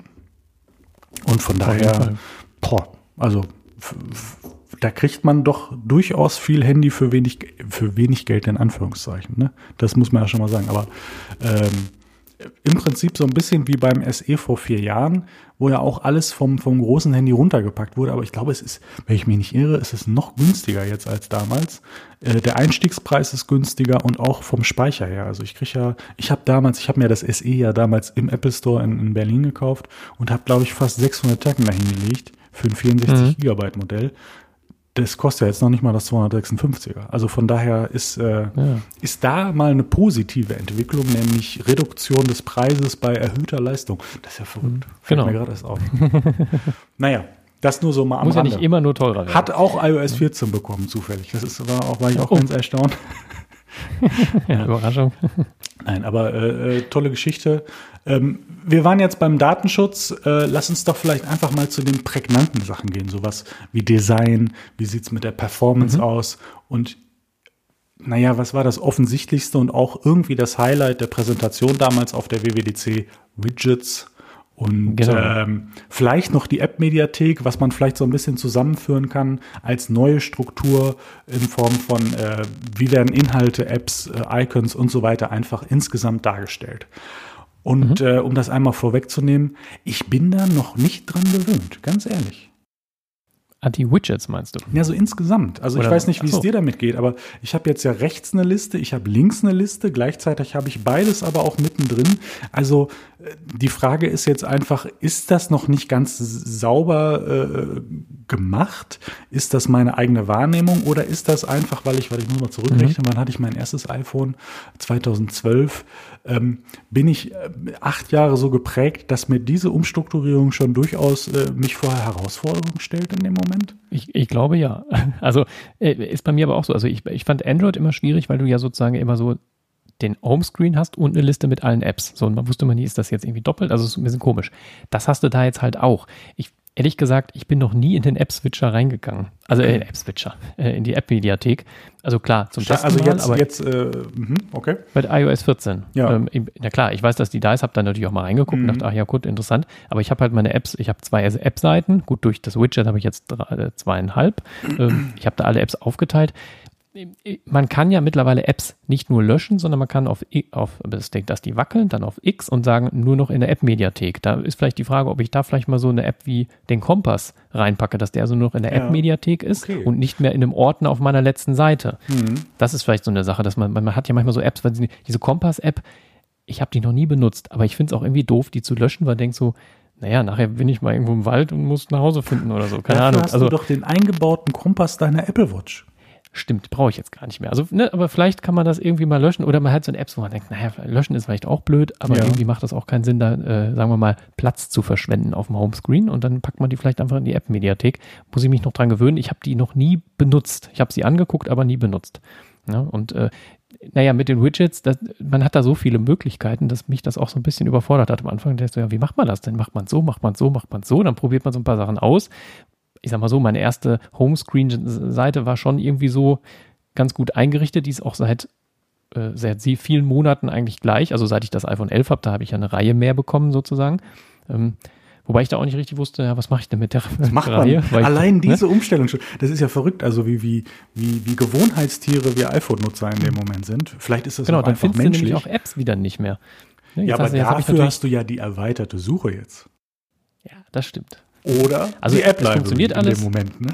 Und von daher, boah, also da kriegt man doch durchaus viel Handy für wenig, für wenig Geld in Anführungszeichen. Ne? Das muss man ja schon mal sagen. Aber ähm, im Prinzip so ein bisschen wie beim SE vor vier Jahren, wo ja auch alles vom, vom großen Handy runtergepackt wurde. Aber ich glaube, es ist, wenn ich mich nicht irre, ist es noch günstiger jetzt als damals. Äh, der Einstiegspreis ist günstiger und auch vom Speicher her. Also ich kriege ja, ich habe damals, ich habe mir das SE ja damals im Apple Store in, in Berlin gekauft und habe, glaube ich, fast 600 Tacken dahin gelegt für ein 64 mhm. Gigabyte Modell das kostet ja jetzt noch nicht mal das 256er. Also von daher ist, äh, ja. ist da mal eine positive Entwicklung, nämlich Reduktion des Preises bei erhöhter Leistung. Das ist ja verrückt. Fällt genau. mir gerade erst auf. naja, das nur so mal am Muss Rande. ja nicht immer nur teurer werden. Hat auch iOS 14 bekommen, zufällig. Das ist, war, auch, war ich auch oh. ganz erstaunt. ja, Überraschung. Nein, aber äh, äh, tolle Geschichte. Ähm, wir waren jetzt beim Datenschutz. Äh, lass uns doch vielleicht einfach mal zu den prägnanten Sachen gehen. Sowas wie Design, wie sieht es mit der Performance mhm. aus und naja, was war das offensichtlichste und auch irgendwie das Highlight der Präsentation damals auf der WWDC? Widgets. Und genau. ähm, vielleicht noch die App-Mediathek, was man vielleicht so ein bisschen zusammenführen kann als neue Struktur in Form von, äh, wie werden Inhalte, Apps, äh, Icons und so weiter einfach insgesamt dargestellt. Und mhm. äh, um das einmal vorwegzunehmen, ich bin da noch nicht dran gewöhnt, ganz ehrlich. Ah, die Widgets meinst du? Ja, so insgesamt. Also Oder, ich weiß nicht, wie es dir damit geht, aber ich habe jetzt ja rechts eine Liste, ich habe links eine Liste, gleichzeitig habe ich beides aber auch mittendrin. Also äh, die Frage ist jetzt einfach, ist das noch nicht ganz sauber äh, gemacht? Ist das meine eigene Wahrnehmung oder ist das einfach, weil ich, weil ich muss mal zurückrechnen, mhm. wann hatte ich mein erstes iPhone? 2012 ähm, bin ich äh, acht Jahre so geprägt, dass mir diese Umstrukturierung schon durchaus äh, mich vor Herausforderungen stellt in dem Moment? Ich, ich glaube ja. Also äh, ist bei mir aber auch so. Also ich, ich fand Android immer schwierig, weil du ja sozusagen immer so den Homescreen hast und eine Liste mit allen Apps. So, und man wusste immer nie, ist das jetzt irgendwie doppelt? Also es ist ein bisschen komisch. Das hast du da jetzt halt auch. Ich ehrlich gesagt, ich bin noch nie in den App-Switcher reingegangen. Also äh, App-Switcher, äh, in die App-Mediathek. Also klar, zum Testen Also jetzt, mal, aber jetzt äh, mhm, okay. Bei iOS 14. Ja. Ähm, na klar, ich weiß, dass die da ist, habe dann natürlich auch mal reingeguckt mhm. und dachte, ach ja, gut, interessant. Aber ich habe halt meine Apps, ich habe zwei App-Seiten. Gut, durch das Widget habe ich jetzt drei, äh, zweieinhalb. Ähm, ich habe da alle Apps aufgeteilt man kann ja mittlerweile Apps nicht nur löschen, sondern man kann auf, auf dass die wackeln, dann auf X und sagen nur noch in der App-Mediathek. Da ist vielleicht die Frage, ob ich da vielleicht mal so eine App wie den Kompass reinpacke, dass der also nur noch in der ja. App-Mediathek ist okay. und nicht mehr in einem Ordner auf meiner letzten Seite. Mhm. Das ist vielleicht so eine Sache, dass man, man hat ja manchmal so Apps, weil diese Kompass-App, ich habe die noch nie benutzt, aber ich finde es auch irgendwie doof, die zu löschen, weil ich denke so, naja, nachher bin ich mal irgendwo im Wald und muss nach Hause finden oder so. Keine Dafür Ahnung. Hast also, du doch den eingebauten Kompass deiner Apple Watch. Stimmt, brauche ich jetzt gar nicht mehr. Also, ne, aber vielleicht kann man das irgendwie mal löschen oder man hat so eine App, wo man denkt, naja, löschen ist vielleicht auch blöd, aber ja. irgendwie macht das auch keinen Sinn, da, äh, sagen wir mal, Platz zu verschwenden auf dem Homescreen und dann packt man die vielleicht einfach in die App-Mediathek. Muss ich mich noch dran gewöhnen. Ich habe die noch nie benutzt. Ich habe sie angeguckt, aber nie benutzt. Ja, und äh, naja, mit den Widgets, das, man hat da so viele Möglichkeiten, dass mich das auch so ein bisschen überfordert hat am Anfang. Da denkst du, ja, wie macht man das denn? Macht man so, macht man so, macht man so, dann probiert man so ein paar Sachen aus. Ich sag mal so, meine erste Homescreen-Seite war schon irgendwie so, ganz gut eingerichtet. Die ist auch seit, äh, seit vielen Monaten eigentlich gleich. Also seit ich das iPhone 11 habe, da habe ich ja eine Reihe mehr bekommen sozusagen. Ähm, Wobei ich da auch nicht richtig wusste, ja, was mache ich denn mit der was macht Reihe? Man? Allein ich, ne? diese Umstellung schon, das ist ja verrückt, also wie, wie, wie, wie Gewohnheitstiere wir iPhone-Nutzer in dem Moment sind. Vielleicht ist das genau, auch dann findest menschlich. du nämlich auch Apps wieder nicht mehr. Ne, ja, aber hast, dafür hast du ja die erweiterte Suche jetzt. Ja, das stimmt. Oder also die App funktioniert alles. in dem Moment, ne?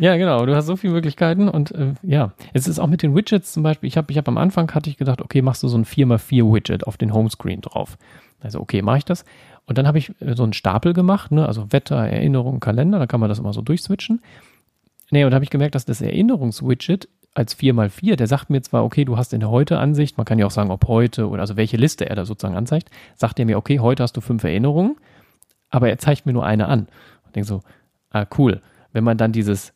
Ja, genau. Du hast so viele Möglichkeiten und äh, ja, es ist auch mit den Widgets zum Beispiel. Ich habe, ich habe am Anfang hatte ich gedacht, okay, machst du so ein 4x4 Widget auf den Homescreen drauf. Also okay, mache ich das. Und dann habe ich äh, so einen Stapel gemacht, ne? also Wetter, Erinnerung, Kalender. Da kann man das immer so durchswitchen. Nee, und da habe ich gemerkt, dass das Erinnerungswidget als 4x4, der sagt mir zwar, okay, du hast in der Heute-Ansicht, man kann ja auch sagen, ob heute oder also welche Liste er da sozusagen anzeigt, sagt er mir, okay, heute hast du fünf Erinnerungen, aber er zeigt mir nur eine an. Und denke so, ah, cool wenn man dann dieses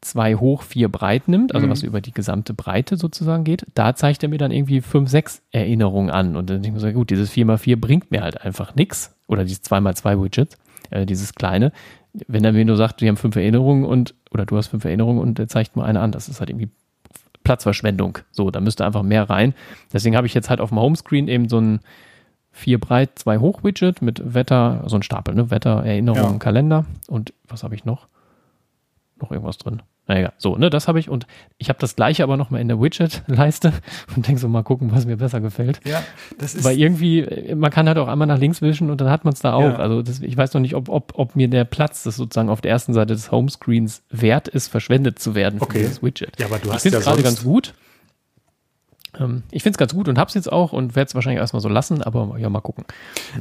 zwei hoch, vier breit nimmt, also mhm. was über die gesamte Breite sozusagen geht, da zeigt er mir dann irgendwie fünf, sechs Erinnerungen an. Und dann denke ich mir so, gut, dieses 4x4 bringt mir halt einfach nichts. Oder dieses 2x2 Widget, äh, dieses kleine. Wenn er mir nur sagt, wir haben fünf Erinnerungen und, oder du hast fünf Erinnerungen und er zeigt mir eine an, das ist halt irgendwie Platzverschwendung. So, da müsste einfach mehr rein. Deswegen habe ich jetzt halt auf dem Homescreen eben so ein vier breit, zwei hoch Widget mit Wetter, so ein Stapel, ne? Wetter, Erinnerungen, ja. Kalender und was habe ich noch? Noch irgendwas drin. Naja, so, ne, das habe ich und ich habe das gleiche aber nochmal in der Widget-Leiste und denke so, mal gucken, was mir besser gefällt. Ja, das ist. Weil irgendwie, man kann halt auch einmal nach links wischen und dann hat man es da auch. Ja. Also das, ich weiß noch nicht, ob, ob, ob mir der Platz, das sozusagen auf der ersten Seite des Homescreens wert ist, verschwendet zu werden für okay. dieses Widget. Ja, aber du ich hast ja gerade ganz gut. Ähm, ich finde es ganz gut und habe es jetzt auch und werde es wahrscheinlich erstmal so lassen, aber ja, mal gucken.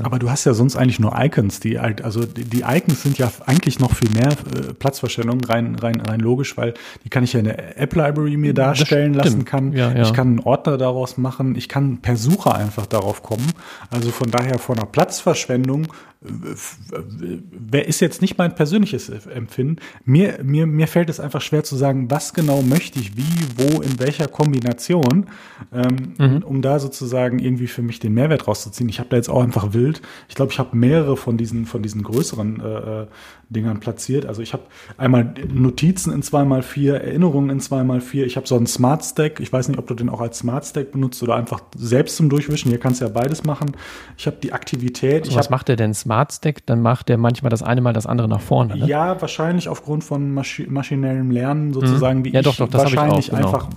Aber du hast ja sonst eigentlich nur Icons, die halt, also die, Icons sind ja eigentlich noch viel mehr äh, Platzverstellung, rein, rein, rein logisch, weil die kann ich ja in der App Library mir darstellen lassen kann. Ja, ja. Ich kann einen Ordner daraus machen, ich kann per Sucher einfach darauf kommen. Also von daher von einer Platzverschwendung wer ist jetzt nicht mein persönliches Empfinden. Mir, mir, mir fällt es einfach schwer zu sagen, was genau möchte ich, wie, wo, in welcher Kombination, ähm, mhm. um da sozusagen irgendwie für mich den Mehrwert rauszuziehen. Ich habe da jetzt auch einfach wild. Ich glaube, ich habe mehrere von diesen, von diesen größeren äh, äh Dingern platziert. Also ich habe einmal Notizen in 2x4, Erinnerungen in 2x4. Ich habe so einen Smart Stack. Ich weiß nicht, ob du den auch als Smart Stack benutzt oder einfach selbst zum Durchwischen. Hier kannst du ja beides machen. Ich habe die Aktivität. Also was hab, macht der denn Smart Stack? Dann macht der manchmal das eine mal das andere nach vorne. Ne? Ja, wahrscheinlich aufgrund von Maschi maschinellem Lernen sozusagen, mhm. wie ja, doch, doch, ich wahrscheinlich auch, genau. einfach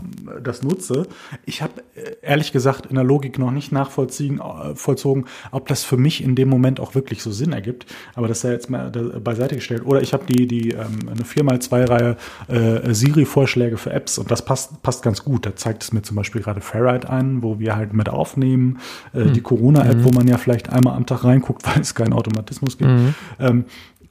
das nutze. Ich habe äh, ehrlich gesagt in der Logik noch nicht nachvollziehen, äh, vollzogen, ob das für mich in dem Moment auch wirklich so Sinn ergibt. Aber das sei jetzt mal beiseite gestellt. Oder ich habe die, die ähm, eine 4x2-Reihe äh, Siri-Vorschläge für Apps und das passt, passt ganz gut. Da zeigt es mir zum Beispiel gerade Ferrite ein, wo wir halt mit aufnehmen. Äh, mhm. Die Corona-App, mhm. wo man ja vielleicht einmal am Tag reinguckt, weil es keinen Automatismus gibt. Mhm. Ähm,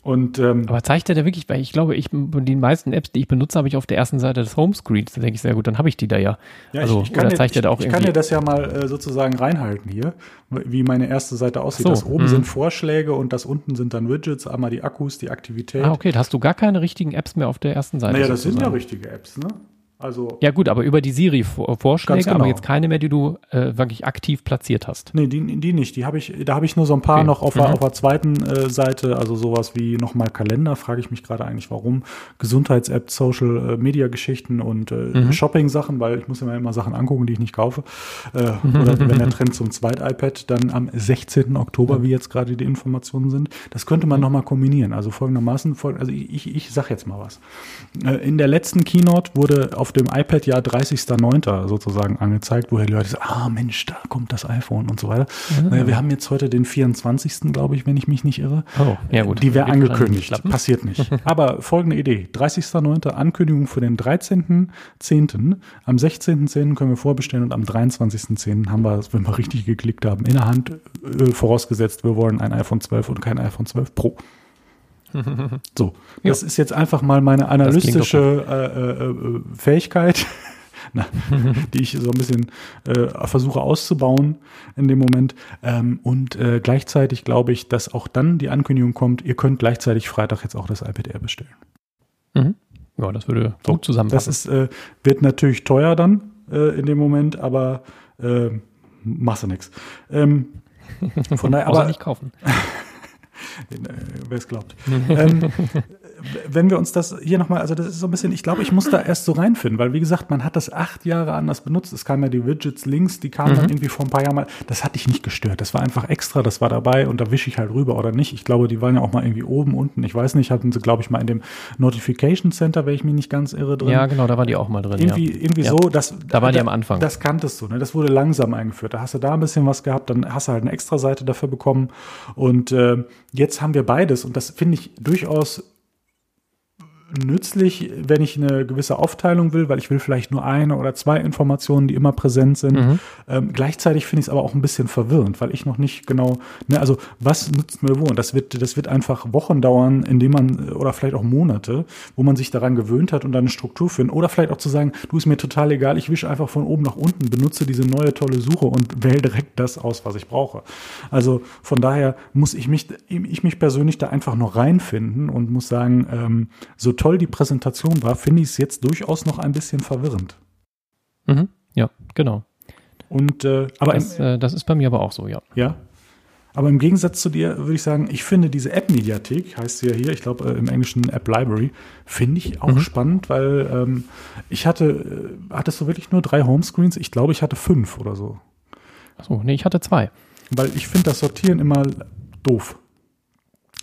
und, ähm, Aber zeigt er da wirklich, weil ich glaube, ich die meisten Apps, die ich benutze, habe ich auf der ersten Seite des Homescreens. Da denke ich sehr gut, dann habe ich die da ja. ja also, ich, ich kann, zeigt dir, da auch ich, ich kann dir das ja mal äh, sozusagen reinhalten hier, wie meine erste Seite aussieht. So, das oben mh. sind Vorschläge und das unten sind dann Widgets, einmal die Akkus, die Aktivität. Ah, okay, da hast du gar keine richtigen Apps mehr auf der ersten Seite. Naja, das sozusagen. sind ja richtige Apps, ne? Also ja gut, aber über die Siri-Vorschläge, genau. aber jetzt keine mehr, die du äh, wirklich aktiv platziert hast. Nee, die, die nicht. Die habe ich, da habe ich nur so ein paar okay. noch auf, mhm. auf der zweiten äh, Seite, also sowas wie nochmal Kalender, frage ich mich gerade eigentlich, warum. Gesundheits-App, Social-Media-Geschichten und äh, mhm. Shopping-Sachen, weil ich muss mir immer Sachen angucken, die ich nicht kaufe. Äh, mhm. Oder wenn der Trend zum Zweit-iPad dann am 16. Oktober, wie jetzt gerade die Informationen sind, das könnte man nochmal kombinieren. Also folgendermaßen, also ich, ich sag jetzt mal was. Äh, in der letzten Keynote wurde auf dem iPad ja 30.09. sozusagen angezeigt, woher die Leute sagen, ah Mensch, da kommt das iPhone und so weiter. Mhm. Wir haben jetzt heute den 24. glaube ich, wenn ich mich nicht irre. Oh, ja gut. Die wäre angekündigt. Passiert nicht. Aber folgende Idee. 30.09. Ankündigung für den 13.10. Am 16.10. können wir vorbestellen und am 23.10. haben wir, wenn wir richtig geklickt haben, in der Hand äh, vorausgesetzt, wir wollen ein iPhone 12 und kein iPhone 12 Pro. So, das jo. ist jetzt einfach mal meine analytische äh, äh, äh, Fähigkeit, na, die ich so ein bisschen äh, versuche auszubauen in dem Moment. Ähm, und äh, gleichzeitig glaube ich, dass auch dann die Ankündigung kommt, ihr könnt gleichzeitig Freitag jetzt auch das iPad Air bestellen. Mhm. Ja, das würde so, gut zusammenpassen. Das ist, äh, wird natürlich teuer dann in dem Moment, aber machst du nichts. Ähm, von daher, aber nicht kaufen. wer es glaubt. ähm, wenn wir uns das hier nochmal, also das ist so ein bisschen, ich glaube, ich muss da erst so reinfinden, weil wie gesagt, man hat das acht Jahre anders benutzt. Es kamen ja die Widgets links, die kamen mhm. dann irgendwie vor ein paar Jahren mal. Das hat dich nicht gestört. Das war einfach extra, das war dabei und da wische ich halt rüber oder nicht. Ich glaube, die waren ja auch mal irgendwie oben, unten. Ich weiß nicht, hatten sie, glaube ich, mal in dem Notification Center, wenn ich mich nicht ganz irre, drin. Ja, genau, da war die auch mal drin. Irgendwie, ja. irgendwie ja. so, dass. Da war die am Anfang. Das kanntest du, ne? Das wurde langsam eingeführt. Da hast du da ein bisschen was gehabt, dann hast du halt eine extra Seite dafür bekommen. Und äh, jetzt haben wir beides und das finde ich durchaus nützlich, wenn ich eine gewisse Aufteilung will, weil ich will vielleicht nur eine oder zwei Informationen, die immer präsent sind. Mhm. Ähm, gleichzeitig finde ich es aber auch ein bisschen verwirrend, weil ich noch nicht genau, ne, also was nützt mir wo? Und das wird, das wird einfach Wochen dauern, indem man, oder vielleicht auch Monate, wo man sich daran gewöhnt hat und dann eine Struktur finden. Oder vielleicht auch zu sagen, du ist mir total egal, ich wische einfach von oben nach unten, benutze diese neue tolle Suche und wähle direkt das aus, was ich brauche. Also von daher muss ich mich, ich mich persönlich da einfach noch reinfinden und muss sagen, ähm, so toll die Präsentation war, finde ich es jetzt durchaus noch ein bisschen verwirrend. Mhm. Ja, genau. Und äh, aber das, im, äh, das ist bei mir aber auch so, ja. Ja. Aber im Gegensatz zu dir würde ich sagen, ich finde diese App-Mediathek, heißt sie ja hier, ich glaube äh, im Englischen App Library, finde ich auch mhm. spannend, weil ähm, ich hatte, äh, hattest du wirklich nur drei Homescreens? Ich glaube, ich hatte fünf oder so. Achso, nee, ich hatte zwei. Weil ich finde das Sortieren immer doof.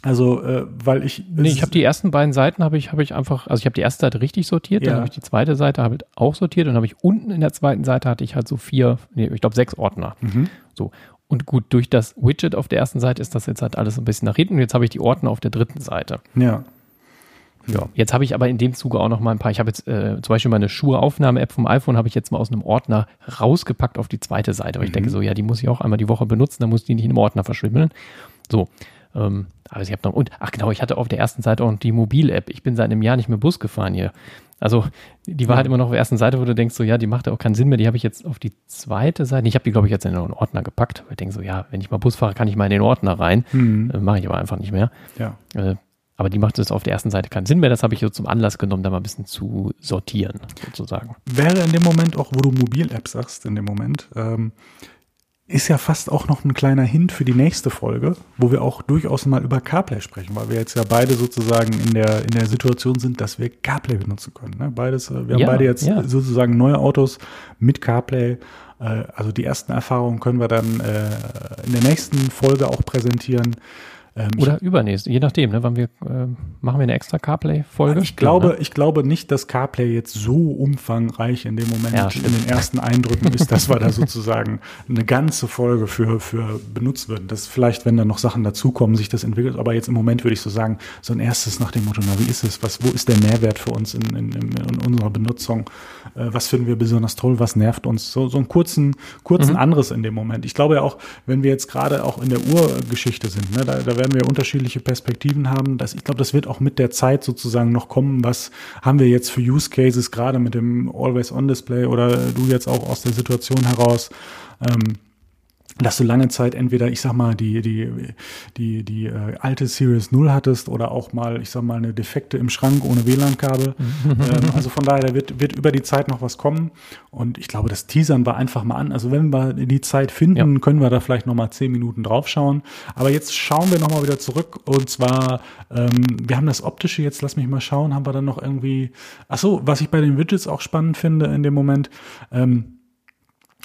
Also, äh, weil ich. Nee, ich habe die ersten beiden Seiten habe ich, habe ich einfach, also ich habe die erste Seite richtig sortiert, ja. dann habe ich die zweite Seite habe auch sortiert und habe ich unten in der zweiten Seite hatte ich halt so vier, nee, ich glaube sechs Ordner. Mhm. So. Und gut, durch das Widget auf der ersten Seite ist das jetzt halt alles ein bisschen nach hinten. Und jetzt habe ich die Ordner auf der dritten Seite. Ja. Ja, jetzt habe ich aber in dem Zuge auch noch mal ein paar. Ich habe jetzt äh, zum Beispiel meine Schuhe-Aufnahme-App vom iPhone habe ich jetzt mal aus einem Ordner rausgepackt auf die zweite Seite. Weil mhm. ich denke so, ja, die muss ich auch einmal die Woche benutzen, dann muss die nicht in einem Ordner verschwimmeln. So. Ähm, aber ich habe noch, und, ach genau, ich hatte auf der ersten Seite auch noch die Mobil-App. Ich bin seit einem Jahr nicht mehr Bus gefahren hier. Also die war halt immer noch auf der ersten Seite, wo du denkst, so ja, die macht ja auch keinen Sinn mehr. Die habe ich jetzt auf die zweite Seite. Ich habe die, glaube ich, jetzt in einen Ordner gepackt. Weil ich denke so, ja, wenn ich mal Bus fahre, kann ich mal in den Ordner rein. Mhm. Äh, Mache ich aber einfach nicht mehr. Ja. Äh, aber die macht es auf der ersten Seite keinen Sinn mehr. Das habe ich so zum Anlass genommen, da mal ein bisschen zu sortieren, sozusagen. Wäre in dem Moment auch, wo du Mobil-App sagst, in dem Moment, ähm, ist ja fast auch noch ein kleiner Hint für die nächste Folge, wo wir auch durchaus mal über CarPlay sprechen, weil wir jetzt ja beide sozusagen in der, in der Situation sind, dass wir CarPlay benutzen können. Ne? Beides, äh, wir haben ja, beide jetzt ja. sozusagen neue Autos mit CarPlay. Äh, also die ersten Erfahrungen können wir dann äh, in der nächsten Folge auch präsentieren. Ähm, Oder übernächst, je nachdem, ne, wann wir äh, machen wir eine extra CarPlay-Folge. Ich glaube, ja, ne? ich glaube nicht, dass CarPlay jetzt so umfangreich in dem Moment ja, in den ersten Eindrücken ist, dass wir da sozusagen eine ganze Folge für, für benutzt würden. Das vielleicht, wenn da noch Sachen dazukommen, sich das entwickelt. Aber jetzt im Moment würde ich so sagen, so ein erstes nach dem Motto, na, wie ist es? Was, wo ist der Mehrwert für uns in, in, in unserer Benutzung? Äh, was finden wir besonders toll? Was nervt uns? So, so einen kurzen, kurzen mhm. anderes in dem Moment. Ich glaube ja auch, wenn wir jetzt gerade auch in der Urgeschichte sind, ne, da, da werden wir unterschiedliche Perspektiven haben. Das, ich glaube, das wird auch mit der Zeit sozusagen noch kommen. Was haben wir jetzt für Use Cases, gerade mit dem Always-On-Display oder du jetzt auch aus der Situation heraus? Ähm, dass du lange Zeit entweder, ich sag mal, die, die, die, die äh, alte Series 0 hattest oder auch mal, ich sag mal, eine Defekte im Schrank ohne WLAN-Kabel. ähm, also von daher, da wird, wird über die Zeit noch was kommen. Und ich glaube, das Teasern war einfach mal an. Also wenn wir die Zeit finden, ja. können wir da vielleicht noch mal zehn Minuten draufschauen. Aber jetzt schauen wir noch mal wieder zurück. Und zwar, ähm, wir haben das Optische jetzt, lass mich mal schauen, haben wir dann noch irgendwie, ach so, was ich bei den Widgets auch spannend finde in dem Moment, ähm,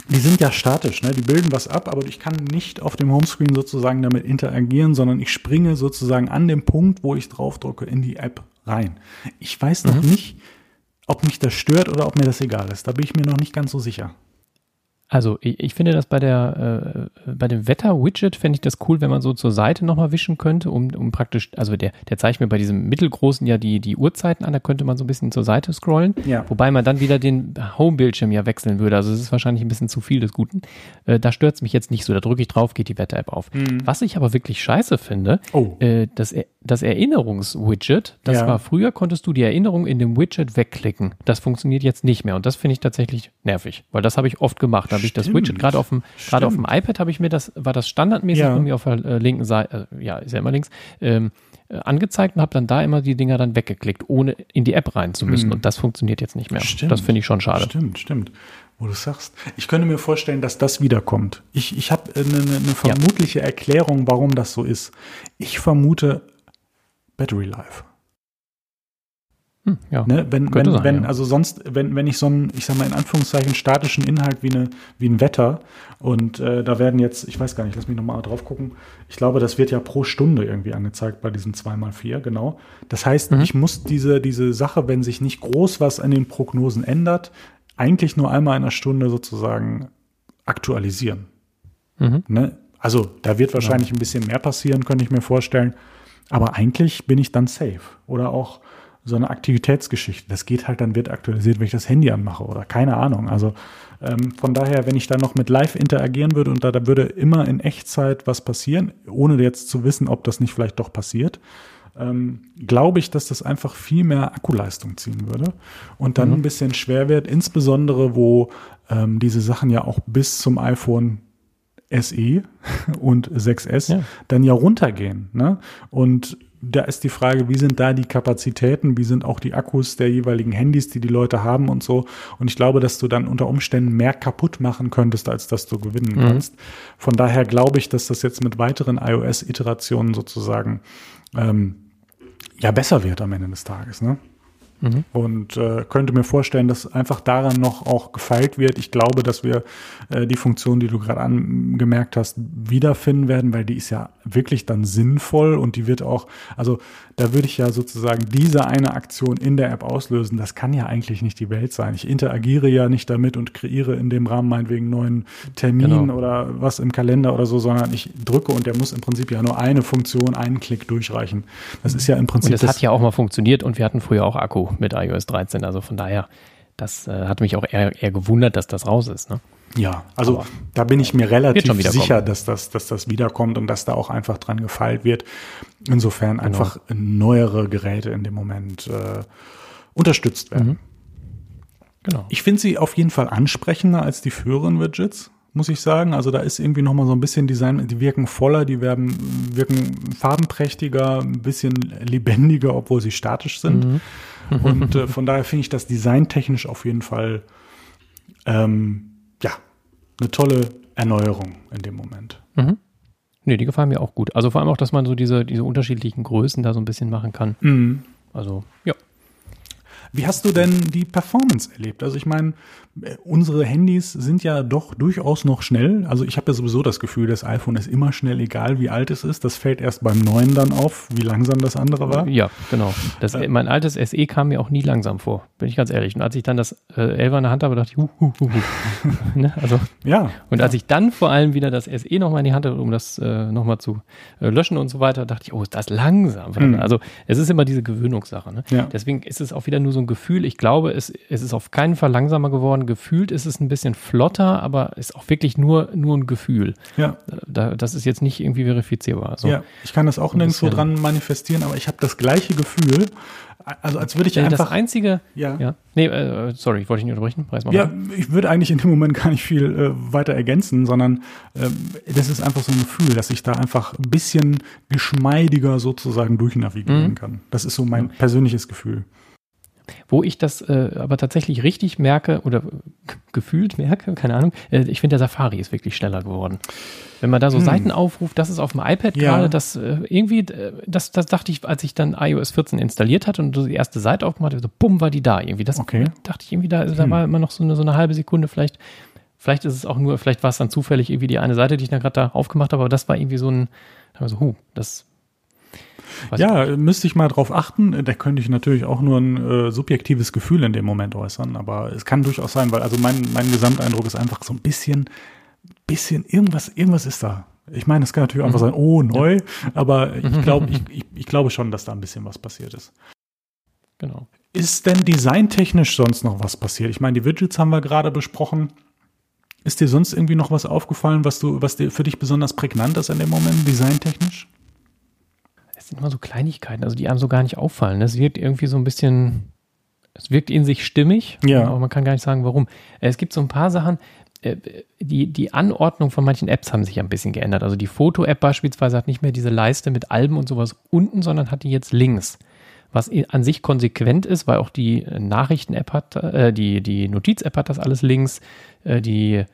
die sind ja statisch, ne? die bilden was ab, aber ich kann nicht auf dem Homescreen sozusagen damit interagieren, sondern ich springe sozusagen an dem Punkt, wo ich draufdrücke, in die App rein. Ich weiß noch mhm. nicht, ob mich das stört oder ob mir das egal ist. Da bin ich mir noch nicht ganz so sicher. Also ich, ich, finde das bei der äh, bei dem Wetter-Widget fände ich das cool, wenn man so zur Seite nochmal wischen könnte, um, um praktisch, also der, der zeigt mir bei diesem mittelgroßen ja die, die Uhrzeiten an, da könnte man so ein bisschen zur Seite scrollen, ja. wobei man dann wieder den Home-Bildschirm ja wechseln würde. Also es ist wahrscheinlich ein bisschen zu viel des Guten. Äh, da stört es mich jetzt nicht so, da drücke ich drauf, geht die Wetter-App auf. Mhm. Was ich aber wirklich scheiße finde, oh. äh, das, das Erinnerungs-Widget, das ja. war früher, konntest du die Erinnerung in dem Widget wegklicken. Das funktioniert jetzt nicht mehr und das finde ich tatsächlich nervig, weil das habe ich oft gemacht habe ich das Widget. Gerade auf dem, gerade auf dem iPad habe ich mir das, war das standardmäßig ja. irgendwie auf der äh, linken Seite, äh, ja, ist ja immer links, ähm, äh, angezeigt und habe dann da immer die Dinger dann weggeklickt, ohne in die App rein zu müssen. Mhm. Und das funktioniert jetzt nicht mehr. Stimmt. Das finde ich schon schade. Stimmt, stimmt. Wo du sagst. Ich könnte mir vorstellen, dass das wiederkommt. Ich, ich habe eine, eine vermutliche ja. Erklärung, warum das so ist. Ich vermute Battery Life. Hm, ja, ne? Wenn, wenn, sein, wenn, ja. also sonst, wenn, wenn ich so einen, ich sag mal in Anführungszeichen, statischen Inhalt wie, eine, wie ein Wetter und äh, da werden jetzt, ich weiß gar nicht, lass mich nochmal drauf gucken, ich glaube, das wird ja pro Stunde irgendwie angezeigt bei diesem 2x4, genau. Das heißt, mhm. ich muss diese, diese Sache, wenn sich nicht groß was an den Prognosen ändert, eigentlich nur einmal in einer Stunde sozusagen aktualisieren. Mhm. Ne? Also da wird wahrscheinlich ja. ein bisschen mehr passieren, könnte ich mir vorstellen. Aber eigentlich bin ich dann safe. Oder auch so eine Aktivitätsgeschichte. Das geht halt, dann wird aktualisiert, wenn ich das Handy anmache oder keine Ahnung. Also ähm, von daher, wenn ich da noch mit Live interagieren würde und da, da würde immer in Echtzeit was passieren, ohne jetzt zu wissen, ob das nicht vielleicht doch passiert, ähm, glaube ich, dass das einfach viel mehr Akkuleistung ziehen würde und dann mhm. ein bisschen schwer wird, insbesondere wo ähm, diese Sachen ja auch bis zum iPhone SE und 6S ja. dann ja runtergehen. Ne? Und da ist die Frage, wie sind da die Kapazitäten, wie sind auch die Akkus der jeweiligen Handys, die die Leute haben und so. Und ich glaube, dass du dann unter Umständen mehr kaputt machen könntest, als dass du gewinnen mhm. kannst. Von daher glaube ich, dass das jetzt mit weiteren iOS-Iterationen sozusagen ähm, ja besser wird am Ende des Tages. Ne? Mhm. Und äh, könnte mir vorstellen, dass einfach daran noch auch gefeilt wird. Ich glaube, dass wir äh, die Funktion, die du gerade angemerkt hast, wiederfinden werden, weil die ist ja wirklich dann sinnvoll und die wird auch, also da würde ich ja sozusagen diese eine Aktion in der App auslösen. Das kann ja eigentlich nicht die Welt sein. Ich interagiere ja nicht damit und kreiere in dem Rahmen meinetwegen neuen Termin genau. oder was im Kalender oder so, sondern ich drücke und der muss im Prinzip ja nur eine Funktion, einen Klick durchreichen. Das ist ja im Prinzip. Und das, das hat ja auch mal funktioniert und wir hatten früher auch Akku mit iOS 13. Also von daher, das äh, hat mich auch eher, eher gewundert, dass das raus ist. Ne? Ja, also Aber da bin ich mir relativ sicher, dass das, dass das wiederkommt und dass da auch einfach dran gefeilt wird. Insofern genau. einfach neuere Geräte in dem Moment äh, unterstützt werden. Mhm. Genau. Ich finde sie auf jeden Fall ansprechender als die früheren Widgets muss ich sagen. Also da ist irgendwie noch mal so ein bisschen Design, die wirken voller, die werden, wirken farbenprächtiger, ein bisschen lebendiger, obwohl sie statisch sind. Mhm. Und äh, von daher finde ich das designtechnisch auf jeden Fall ähm, ja, eine tolle Erneuerung in dem Moment. Mhm. Nee, die gefallen mir auch gut. Also vor allem auch, dass man so diese, diese unterschiedlichen Größen da so ein bisschen machen kann. Mhm. Also, ja. Wie hast du denn die Performance erlebt? Also ich meine, unsere Handys sind ja doch durchaus noch schnell. Also ich habe ja sowieso das Gefühl, das iPhone ist immer schnell, egal wie alt es ist. Das fällt erst beim neuen dann auf, wie langsam das andere war. Ja, genau. Das, äh, mein altes SE kam mir auch nie langsam vor, bin ich ganz ehrlich. Und als ich dann das äh, 11 in der Hand habe, dachte ich, hu, hu, hu, hu. ne? Also, ja. Und als ich dann vor allem wieder das SE nochmal in die Hand hatte, um das äh, nochmal zu äh, löschen und so weiter, dachte ich, oh, ist das langsam. Mhm. Also es ist immer diese Gewöhnungssache. Ne? Ja. Deswegen ist es auch wieder nur so ein Gefühl. Ich glaube, es, es ist auf keinen Fall langsamer geworden gefühlt ist es ein bisschen flotter, aber ist auch wirklich nur, nur ein Gefühl. Ja. Da, das ist jetzt nicht irgendwie verifizierbar. Also ja, ich kann das auch nirgendwo dran manifestieren, aber ich habe das gleiche Gefühl. Also als würde ich einfach. Das einzige. Ja. ja. Nee, äh, sorry, ich wollte dich nicht unterbrechen. Preis mal ja, ich würde eigentlich in dem Moment gar nicht viel äh, weiter ergänzen, sondern äh, das ist einfach so ein Gefühl, dass ich da einfach ein bisschen geschmeidiger sozusagen durchnavigieren mhm. kann. Das ist so mein persönliches Gefühl. Wo ich das äh, aber tatsächlich richtig merke oder gefühlt merke, keine Ahnung, äh, ich finde der Safari ist wirklich schneller geworden. Wenn man da so hm. Seiten aufruft, das ist auf dem iPad ja. gerade, das äh, irgendwie, das, das dachte ich, als ich dann iOS 14 installiert hatte und die erste Seite aufgemacht habe, so bumm, war die da irgendwie. Das okay. dachte ich irgendwie, da, da hm. war immer noch so eine, so eine halbe Sekunde vielleicht. Vielleicht ist es auch nur, vielleicht war es dann zufällig irgendwie die eine Seite, die ich dann gerade da aufgemacht habe, aber das war irgendwie so ein, so, huh, das Weiß ja, nicht. müsste ich mal drauf achten. Da könnte ich natürlich auch nur ein äh, subjektives Gefühl in dem Moment äußern, aber es kann durchaus sein, weil also mein, mein Gesamteindruck ist einfach so ein bisschen, bisschen, irgendwas, irgendwas ist da. Ich meine, es kann natürlich mhm. einfach sein, oh, neu, ja. aber ich glaube, ich, ich, ich glaube schon, dass da ein bisschen was passiert ist. Genau. Ist denn designtechnisch sonst noch was passiert? Ich meine, die Widgets haben wir gerade besprochen. Ist dir sonst irgendwie noch was aufgefallen, was du, was dir für dich besonders prägnant ist in dem Moment, designtechnisch? Sind immer so Kleinigkeiten, also die einem so gar nicht auffallen. Es wirkt irgendwie so ein bisschen, es wirkt in sich stimmig, ja. aber man kann gar nicht sagen, warum. Es gibt so ein paar Sachen, äh, die, die Anordnung von manchen Apps haben sich ein bisschen geändert. Also die Foto-App beispielsweise hat nicht mehr diese Leiste mit Alben und sowas unten, sondern hat die jetzt links. Was an sich konsequent ist, weil auch die Nachrichten-App hat, äh, die, die Notiz-App hat das alles links, äh, die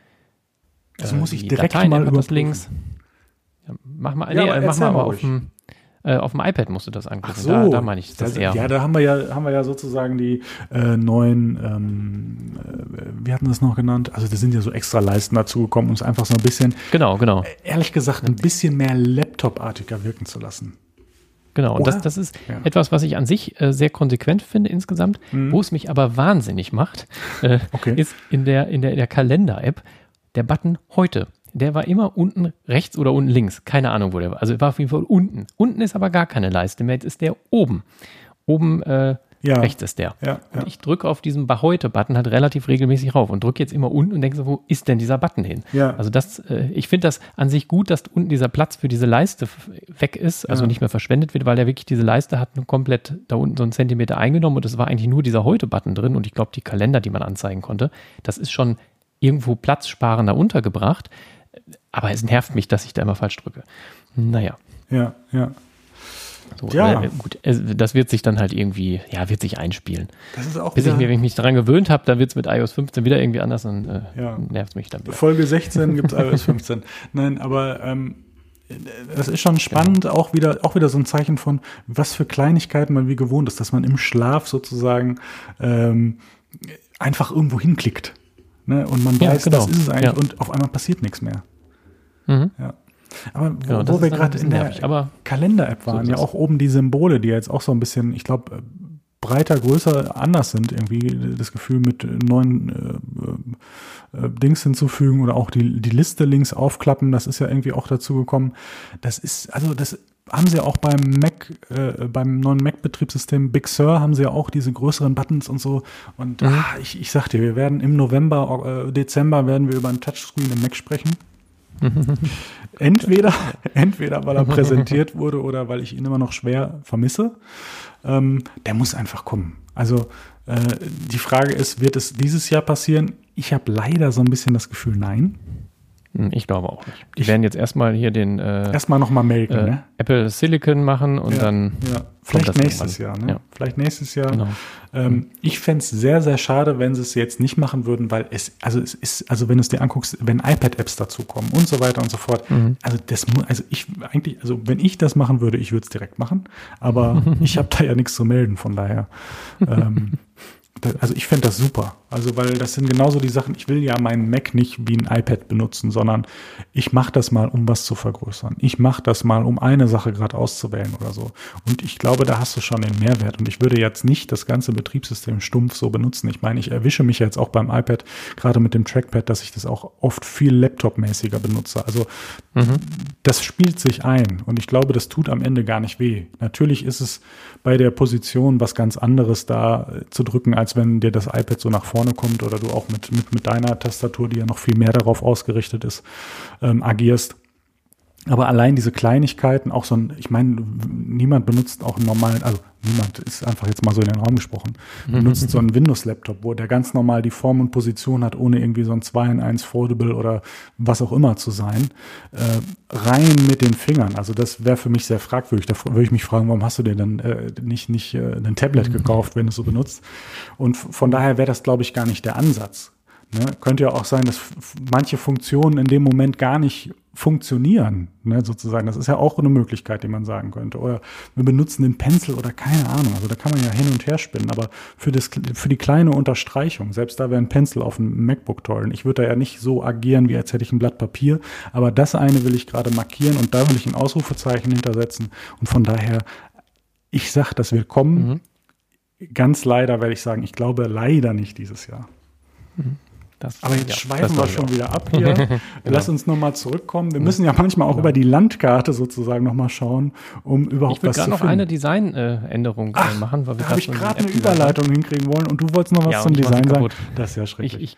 also muss ich direkt Dateien mal über das links. Ja, mach mal, ja, nee, mach mal auf dem äh, auf dem iPad musst du das angucken. So, da, da meine ich das, das eher. Ja, da haben wir ja, haben wir ja sozusagen die äh, neuen, ähm, äh, wie hatten das noch genannt? Also da sind ja so extra Leisten dazugekommen, um es einfach so ein bisschen, genau, genau. Äh, ehrlich gesagt, ein bisschen mehr Laptop-artiger wirken zu lassen. Genau, und das, das ist ja. etwas, was ich an sich äh, sehr konsequent finde insgesamt. Mhm. Wo es mich aber wahnsinnig macht, äh, okay. ist in der, in der, in der Kalender-App der Button heute der war immer unten rechts oder unten links. Keine Ahnung, wo der war. Also war auf jeden Fall unten. Unten ist aber gar keine Leiste mehr. Jetzt ist der oben. Oben äh, ja. rechts ist der. Ja, und ja. ich drücke auf diesen Heute-Button halt relativ regelmäßig rauf und drücke jetzt immer unten und denke so, wo ist denn dieser Button hin? Ja. Also das, äh, ich finde das an sich gut, dass unten dieser Platz für diese Leiste weg ist, also nicht mehr verschwendet wird, weil der wirklich diese Leiste hat komplett da unten so einen Zentimeter eingenommen und es war eigentlich nur dieser Heute-Button drin und ich glaube, die Kalender, die man anzeigen konnte, das ist schon irgendwo platzsparender untergebracht. Aber es nervt mich, dass ich da immer falsch drücke. Naja. Ja, ja. So, ja. Äh, gut, das wird sich dann halt irgendwie, ja, wird sich einspielen. Das ist auch Bis ich, wenn ich mich daran gewöhnt habe, dann wird es mit iOS 15 wieder irgendwie anders, dann äh, ja. nervt mich dann wieder. Folge 16 gibt es iOS 15. Nein, aber ähm, das ist schon spannend, genau. auch wieder, auch wieder so ein Zeichen von, was für Kleinigkeiten man wie gewohnt ist, dass man im Schlaf sozusagen ähm, einfach irgendwo hinklickt. Ne? Und man weiß, genau. das ist es eigentlich ja. und auf einmal passiert nichts mehr. Mhm. Ja. Aber wo, genau, wo wir gerade in der Kalender-App waren, so ja auch oben die Symbole, die jetzt auch so ein bisschen, ich glaube, breiter, größer, anders sind, irgendwie das Gefühl mit neuen äh, äh, Dings hinzufügen oder auch die, die Liste links aufklappen, das ist ja irgendwie auch dazu gekommen. Das ist, also das haben sie auch beim Mac, äh, beim neuen Mac-Betriebssystem Big Sur haben sie ja auch diese größeren Buttons und so. Und mhm. ah, ich, ich sag dir, wir werden im November, äh, Dezember werden wir über ein Touchscreen im Mac sprechen. entweder, entweder weil er präsentiert wurde oder weil ich ihn immer noch schwer vermisse. Ähm, der muss einfach kommen. Also äh, die Frage ist, wird es dieses Jahr passieren? Ich habe leider so ein bisschen das Gefühl, nein. Hm, ich glaube auch nicht. Die ich werden jetzt erstmal hier den äh, erstmal nochmal melden, äh, ne? Apple Silicon machen und ja, dann. Ja. Vielleicht nächstes Jahr, ne? Ja. Vielleicht nächstes Jahr. Genau. Ähm, ich fände es sehr, sehr schade, wenn sie es jetzt nicht machen würden, weil es, also es ist, also wenn du es dir anguckst, wenn iPad-Apps dazukommen und so weiter und so fort, mhm. also das also ich eigentlich, also wenn ich das machen würde, ich würde es direkt machen, aber ich habe da ja nichts zu melden, von daher. Ähm, also ich fände das super. Also, weil das sind genauso die Sachen, ich will ja meinen Mac nicht wie ein iPad benutzen, sondern ich mache das mal, um was zu vergrößern. Ich mache das mal, um eine Sache gerade auszuwählen oder so. Und ich glaube, da hast du schon den Mehrwert. Und ich würde jetzt nicht das ganze Betriebssystem stumpf so benutzen. Ich meine, ich erwische mich jetzt auch beim iPad, gerade mit dem Trackpad, dass ich das auch oft viel Laptop-mäßiger benutze. Also mhm. das spielt sich ein. Und ich glaube, das tut am Ende gar nicht weh. Natürlich ist es bei der Position was ganz anderes da zu drücken, als wenn dir das iPad so nach vorne kommt oder du auch mit, mit, mit deiner Tastatur, die ja noch viel mehr darauf ausgerichtet ist, ähm, agierst. Aber allein diese Kleinigkeiten, auch so ein, ich meine, niemand benutzt auch einen normalen, also niemand ist einfach jetzt mal so in den Raum gesprochen, benutzt so einen Windows-Laptop, wo der ganz normal die Form und Position hat, ohne irgendwie so ein 2 in 1 Foldable oder was auch immer zu sein, äh, rein mit den Fingern. Also das wäre für mich sehr fragwürdig. Da würde ich mich fragen, warum hast du dir dann äh, nicht, nicht äh, ein Tablet mhm. gekauft, wenn du es so benutzt? Und von daher wäre das, glaube ich, gar nicht der Ansatz. Ne? Könnte ja auch sein, dass manche Funktionen in dem Moment gar nicht funktionieren, ne, sozusagen. Das ist ja auch eine Möglichkeit, die man sagen könnte. Oder wir benutzen den Pencil oder keine Ahnung. Also da kann man ja hin und her spinnen. Aber für, das, für die kleine Unterstreichung, selbst da wäre ein Pencil auf dem MacBook toll. Und ich würde da ja nicht so agieren, wie als hätte ich ein Blatt Papier. Aber das eine will ich gerade markieren und da will ich ein Ausrufezeichen hintersetzen. Und von daher, ich sag, das wird kommen. Mhm. Ganz leider werde ich sagen, ich glaube leider nicht dieses Jahr. Mhm. Das, Aber jetzt ja, schweifen wir schon wieder ab hier. genau. Lass uns nochmal zurückkommen. Wir müssen ja manchmal auch genau. über die Landkarte sozusagen nochmal schauen, um überhaupt ich was zu finden. Ich noch eine Designänderung äh, machen. Weil wir da habe ich gerade eine Überleitung hinkriegen wollen und du wolltest noch was ja, zum Design sagen. Das ist ja schrecklich. Ich, ich,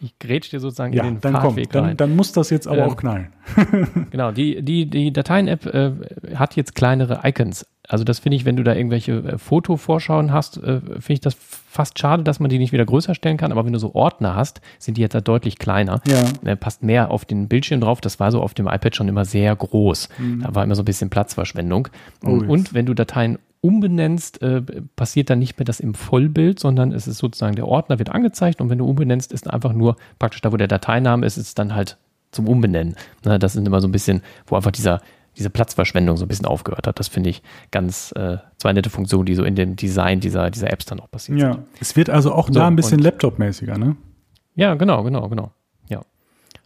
ich grätsch dir sozusagen ja, in den dann Fahrtweg komm, dann, dann muss das jetzt aber ähm, auch knallen. genau, die, die, die Dateien-App äh, hat jetzt kleinere Icons also das finde ich, wenn du da irgendwelche äh, Fotovorschauen hast, äh, finde ich das fast schade, dass man die nicht wieder größer stellen kann. Aber wenn du so Ordner hast, sind die jetzt halt deutlich kleiner. Ja. Äh, passt mehr auf den Bildschirm drauf. Das war so auf dem iPad schon immer sehr groß. Mhm. Da war immer so ein bisschen Platzverschwendung. Oh, und, und wenn du Dateien umbenennst, äh, passiert dann nicht mehr das im Vollbild, sondern es ist sozusagen der Ordner wird angezeigt und wenn du umbenennst, ist einfach nur praktisch da, wo der Dateiname ist, ist es dann halt zum Umbenennen. Na, das sind immer so ein bisschen, wo einfach dieser diese Platzverschwendung so ein bisschen aufgehört hat. Das finde ich ganz äh, zwei nette Funktionen, die so in dem Design dieser, dieser Apps dann auch passieren. Ja, sind. es wird also auch so, da ein bisschen Laptop-mäßiger, ne? Ja, genau, genau, genau. Ja.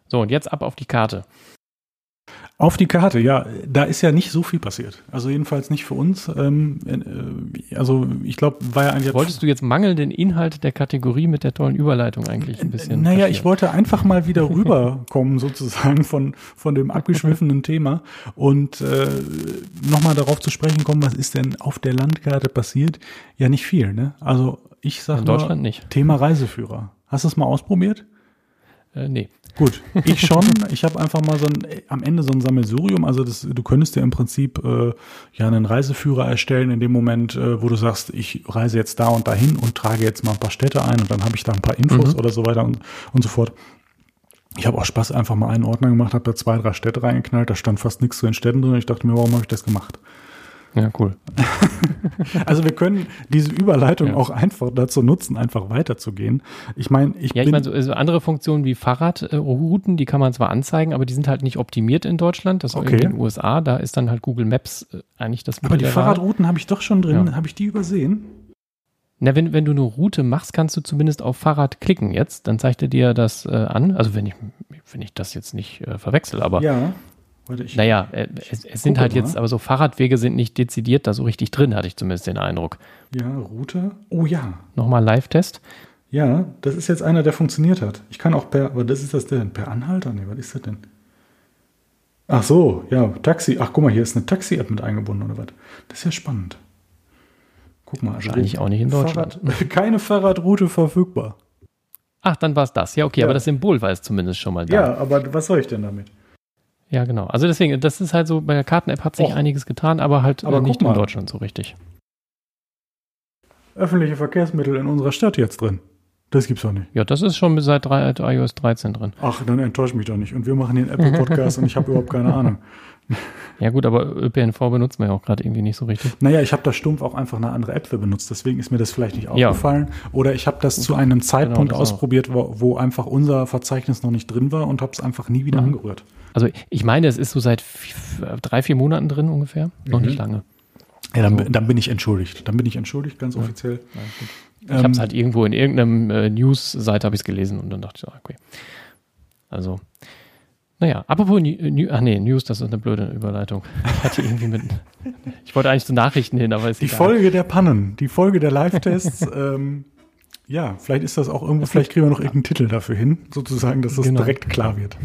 So, und jetzt ab auf die Karte. Auf die Karte, ja, da ist ja nicht so viel passiert. Also jedenfalls nicht für uns. Ähm, äh, also ich glaube, war ja eigentlich. Wolltest du jetzt mangelnden Inhalt der Kategorie mit der tollen Überleitung eigentlich ein bisschen? Naja, ich wollte einfach mal wieder rüberkommen, sozusagen von, von dem abgeschwiffenen Thema und äh, nochmal darauf zu sprechen kommen, was ist denn auf der Landkarte passiert? Ja, nicht viel, ne? Also ich sage Deutschland nicht. Thema Reiseführer. Hast du es mal ausprobiert? Äh, nee. Gut, ich schon. Ich habe einfach mal so ein, am Ende so ein Sammelsurium. Also das, du könntest dir im Prinzip äh, ja einen Reiseführer erstellen in dem Moment, äh, wo du sagst, ich reise jetzt da und dahin und trage jetzt mal ein paar Städte ein und dann habe ich da ein paar Infos mhm. oder so weiter und, und so fort. Ich habe auch Spaß einfach mal einen Ordner gemacht, habe da zwei, drei Städte reingeknallt, da stand fast nichts zu den Städten drin. Ich dachte mir, warum habe ich das gemacht? Ja, cool. also wir können diese Überleitung ja. auch einfach dazu nutzen, einfach weiterzugehen. Ich meine, ich Ja, ich meine, so, so, andere Funktionen wie Fahrradrouten, die kann man zwar anzeigen, aber die sind halt nicht optimiert in Deutschland. Das ist okay. in den USA. Da ist dann halt Google Maps äh, eigentlich das Mittel Aber die Fahrradrouten habe ich doch schon drin. Ja. Habe ich die übersehen? Na, wenn, wenn du eine Route machst, kannst du zumindest auf Fahrrad klicken jetzt. Dann zeigt er dir das äh, an. Also wenn ich, wenn ich das jetzt nicht äh, verwechsel, aber. Ja. Naja, äh, es, es sind halt mal. jetzt, aber so Fahrradwege sind nicht dezidiert da so richtig drin, hatte ich zumindest den Eindruck. Ja, Route. Oh ja. Nochmal Live-Test. Ja, das ist jetzt einer, der funktioniert hat. Ich kann auch per, aber das ist das denn? Per Anhalter? Nee, was ist das denn? Ach so, ja, Taxi. Ach, guck mal, hier ist eine Taxi-App mit eingebunden oder was? Das ist ja spannend. Guck mal. Wahrscheinlich auch nicht in Deutschland. Fahrrad, keine Fahrradroute verfügbar. Ach, dann war es das. Ja, okay, ja. aber das Symbol war es zumindest schon mal da. Ja, aber was soll ich denn damit? Ja, genau. Also deswegen, das ist halt so, bei der Karten-App hat sich Och. einiges getan, aber halt aber äh, nicht in Deutschland so richtig. Öffentliche Verkehrsmittel in unserer Stadt jetzt drin. Das gibt's doch nicht. Ja, das ist schon seit drei, iOS 13 drin. Ach, dann enttäuscht mich doch nicht. Und wir machen den Apple Podcast und ich habe überhaupt keine Ahnung. Ja gut, aber ÖPNV benutzt man ja auch gerade irgendwie nicht so richtig. Naja, ich habe da stumpf auch einfach eine andere App für benutzt, deswegen ist mir das vielleicht nicht aufgefallen. Ja. Oder ich habe das zu einem genau, Zeitpunkt genau, ausprobiert, wo, wo, einfach unser Verzeichnis noch nicht drin war und habe es einfach nie wieder mhm. angerührt. Also ich meine, es ist so seit drei, vier Monaten drin ungefähr, mhm. noch nicht lange. Ja, dann, also, dann, bin ich entschuldigt. Dann bin ich entschuldigt, ganz offiziell. Ja, ich ähm, habe es halt irgendwo in irgendeinem äh, News-Seite habe ich es gelesen und dann dachte ich, okay. Also naja, apropos New, ach nee, News, das ist eine blöde Überleitung. Ich hatte irgendwie mit, ich wollte eigentlich zu Nachrichten hin, aber ist Die egal. Folge der Pannen, die Folge der Live-Tests, ähm, ja, vielleicht ist das auch irgendwo, vielleicht kriegen wir noch irgendeinen Titel dafür hin, sozusagen, dass das genau. direkt klar wird.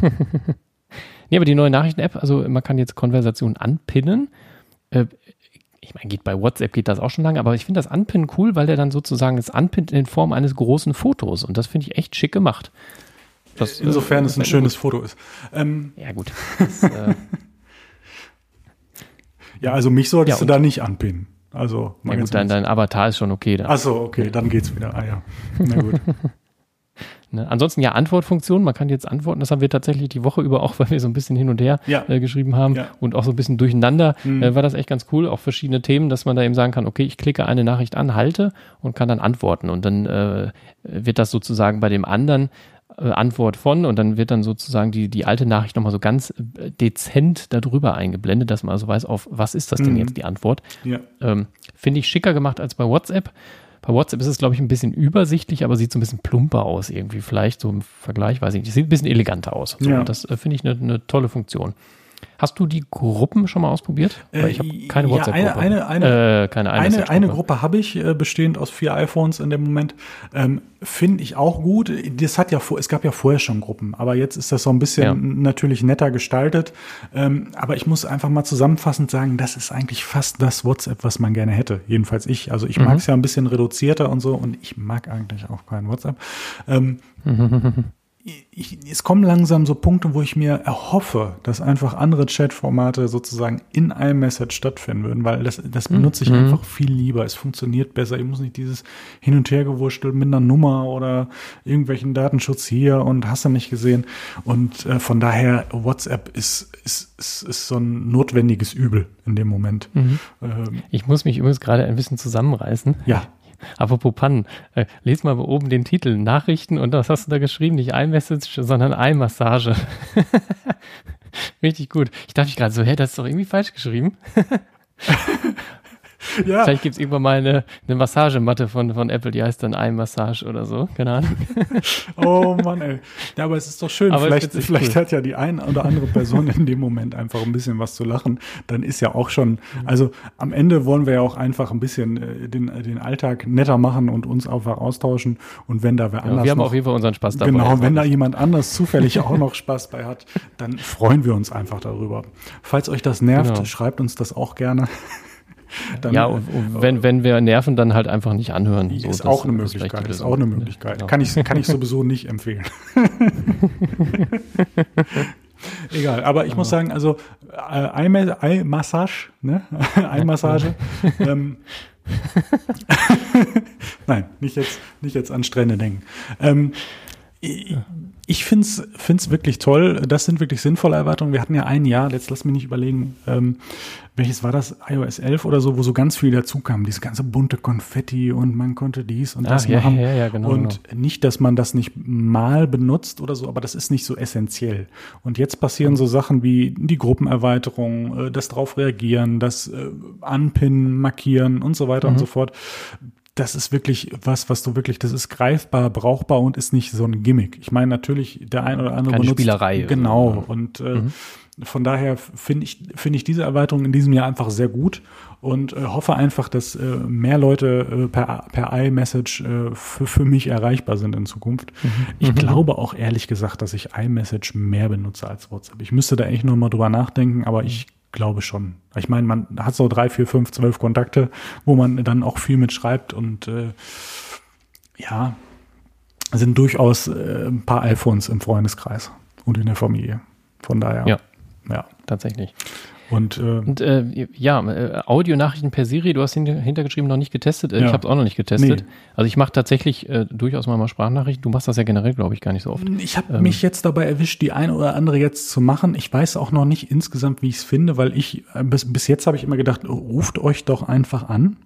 nee, aber die neue Nachrichten-App, also man kann jetzt Konversationen anpinnen. Äh, ich meine, geht bei WhatsApp geht das auch schon lange, aber ich finde das Anpinnen cool, weil der dann sozusagen das anpinnt in Form eines großen Fotos und das finde ich echt schick gemacht. Das, Insofern es ein schönes gut. Foto ist. Ähm, ja, gut. Das, äh, ja, also mich solltest ja, du da nicht anpinnen. Also, ja gut, dein, dein Avatar ist schon okay. Achso, okay, dann geht's wieder. Ah ja, na gut. Ne? Ansonsten ja Antwortfunktion, man kann jetzt antworten, das haben wir tatsächlich die Woche über auch, weil wir so ein bisschen hin und her ja. äh, geschrieben haben ja. und auch so ein bisschen durcheinander, mhm. äh, war das echt ganz cool, auch verschiedene Themen, dass man da eben sagen kann, okay, ich klicke eine Nachricht an, halte und kann dann antworten und dann äh, wird das sozusagen bei dem anderen äh, Antwort von und dann wird dann sozusagen die, die alte Nachricht nochmal so ganz äh, dezent darüber eingeblendet, dass man also weiß, auf was ist das denn mhm. jetzt die Antwort. Ja. Ähm, Finde ich schicker gemacht als bei WhatsApp. Bei WhatsApp ist es, glaube ich, ein bisschen übersichtlich, aber sieht so ein bisschen plumper aus irgendwie. Vielleicht so im Vergleich, weiß ich nicht. Sieht ein bisschen eleganter aus. So, ja. Das äh, finde ich eine ne tolle Funktion. Hast du die Gruppen schon mal ausprobiert? Weil ich habe keine ja, WhatsApp-Gruppe. Eine, eine, eine, äh, keine eine, eine Gruppe habe ich, äh, bestehend aus vier iPhones in dem Moment. Ähm, Finde ich auch gut. Das hat ja vor, es gab ja vorher schon Gruppen, aber jetzt ist das so ein bisschen ja. natürlich netter gestaltet. Ähm, aber ich muss einfach mal zusammenfassend sagen, das ist eigentlich fast das WhatsApp, was man gerne hätte. Jedenfalls ich. Also ich mhm. mag es ja ein bisschen reduzierter und so und ich mag eigentlich auch kein WhatsApp. Ähm, ich, es kommen langsam so Punkte, wo ich mir erhoffe, dass einfach andere Chat-Formate sozusagen in iMessage stattfinden würden, weil das, das hm, benutze ich mhm. einfach viel lieber. Es funktioniert besser. Ich muss nicht dieses Hin- und Hergewurstel mit einer Nummer oder irgendwelchen Datenschutz hier und hast du nicht gesehen. Und äh, von daher, WhatsApp ist, ist, ist, ist so ein notwendiges Übel in dem Moment. Mhm. Ähm, ich muss mich übrigens gerade ein bisschen zusammenreißen. Ja. Apropos Pannen, äh, les mal oben den Titel Nachrichten und was hast du da geschrieben? Nicht iMessage, sondern iMassage. Richtig gut. Ich dachte gerade so, hä, das ist doch irgendwie falsch geschrieben. Ja. Vielleicht gibt es irgendwann mal eine, eine Massagematte von, von Apple, die heißt dann iMassage oder so. Keine Ahnung. Oh Mann, ey. Ja, aber es ist doch schön. Aber vielleicht vielleicht cool. hat ja die eine oder andere Person in dem Moment einfach ein bisschen was zu lachen. Dann ist ja auch schon, also am Ende wollen wir ja auch einfach ein bisschen äh, den, den Alltag netter machen und uns einfach austauschen. Und wenn da wer anders. Ja, wir haben noch, auf jeden Fall unseren Spaß dabei. Genau, wenn da jemand anders zufällig auch noch Spaß bei hat, dann freuen wir uns einfach darüber. Falls euch das nervt, genau. schreibt uns das auch gerne. Dann, ja, und, und wenn, wenn wir nerven, dann halt einfach nicht anhören. So, ist auch eine Möglichkeit. Ist auch eine Möglichkeit. Genau. Kann ich, kann ich sowieso nicht empfehlen. Egal, aber ich ja. muss sagen, also äh, Eye-Massage, ne? Eye-Massage. ähm, Nein, nicht jetzt, nicht jetzt an Strände denken. Ähm, ich, finde es wirklich toll. Das sind wirklich sinnvolle Erweiterungen. Wir hatten ja ein Jahr, jetzt lass mich nicht überlegen, ähm, welches war das, iOS 11 oder so, wo so ganz viel dazu kam. Diese ganze bunte Konfetti und man konnte dies und das Ach, ja, machen. Ja, ja, genau, und genau. nicht, dass man das nicht mal benutzt oder so, aber das ist nicht so essentiell. Und jetzt passieren so Sachen wie die Gruppenerweiterung, äh, das drauf reagieren, das äh, Anpinnen, Markieren und so weiter Mhm. und so fort das ist wirklich was, was du wirklich, das ist greifbar, brauchbar und ist nicht so ein Gimmick. Ich meine, natürlich, der ein oder andere Keine benutzt. Spielerei. Genau. Und äh, Mhm. von daher finde ich, finde ich diese Erweiterung in diesem Jahr einfach sehr gut und äh, hoffe einfach, dass äh, mehr Leute äh, per, per iMessage äh, für, für mich erreichbar sind in Zukunft. Mhm. Ich glaube auch ehrlich gesagt, dass ich iMessage mehr benutze als WhatsApp. Ich müsste da echt noch mal drüber nachdenken, aber ich glaube schon. Ich meine, man hat so drei, vier, fünf, zwölf Kontakte, wo man dann auch viel mitschreibt und äh, ja, sind durchaus äh, ein paar iPhones im Freundeskreis und in der Familie. Von daher. Ja. Ja. Tatsächlich. Und, äh, Und äh, ja, äh, Audionachrichten per Siri, du hast hinter, hintergeschrieben noch nicht getestet. Äh, Ja. Ich habe es auch noch nicht getestet. Nee. Also ich mache tatsächlich äh, durchaus mal, mal Sprachnachrichten. Du machst das ja generell, glaube ich, gar nicht so oft. Ich habe Ähm. mich jetzt dabei erwischt, die eine oder andere jetzt zu machen. Ich weiß auch noch nicht insgesamt, wie ich es finde, weil ich äh, bis, bis jetzt habe ich immer gedacht, ruft euch doch einfach an.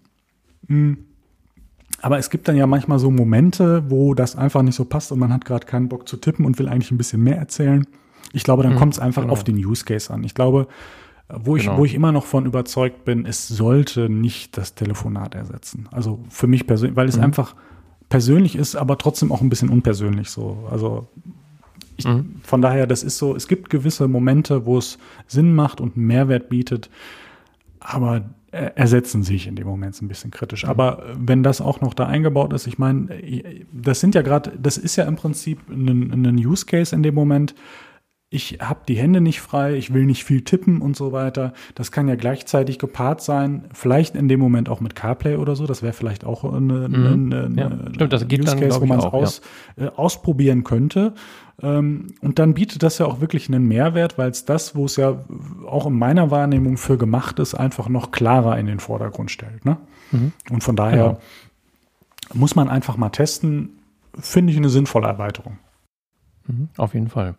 Hm. Aber es gibt dann ja manchmal so Momente, wo das einfach nicht so passt und man hat gerade keinen Bock zu tippen und will eigentlich ein bisschen mehr erzählen. Ich glaube, dann Mhm, kommt es einfach genau. auf den Use Case an. Ich glaube, wo ich, Genau. wo ich immer noch von überzeugt bin, es sollte nicht das Telefonat ersetzen. Also für mich persönlich, weil es Mhm. einfach persönlich ist, aber trotzdem auch ein bisschen unpersönlich so. Also ich, Mhm. von daher, das ist so, es gibt gewisse Momente, wo es Sinn macht und Mehrwert bietet, aber ersetzen sich in dem Moment ein bisschen kritisch. Aber äh, wenn das auch noch da eingebaut ist, ich meine, äh, das sind ja gerade, das ist ja im Prinzip ein, ein Use Case in dem Moment. Ich habe die Hände nicht frei, ich will nicht viel tippen und so weiter. Das kann ja gleichzeitig gepaart sein, vielleicht in dem Moment auch mit CarPlay oder so. Das wäre vielleicht auch eine, Mhm. eine, Ja, eine stimmt, das geht dann, Case, wo man es auch, ja. aus, äh, ausprobieren könnte. Ähm, und dann bietet das ja auch wirklich einen Mehrwert, weil es das, wo es ja auch in meiner Wahrnehmung für gemacht ist, einfach noch klarer in den Vordergrund stellt. Ne? Mhm. Und von daher Genau. muss man einfach mal testen, finde ich eine sinnvolle Erweiterung. Mhm, auf jeden Fall.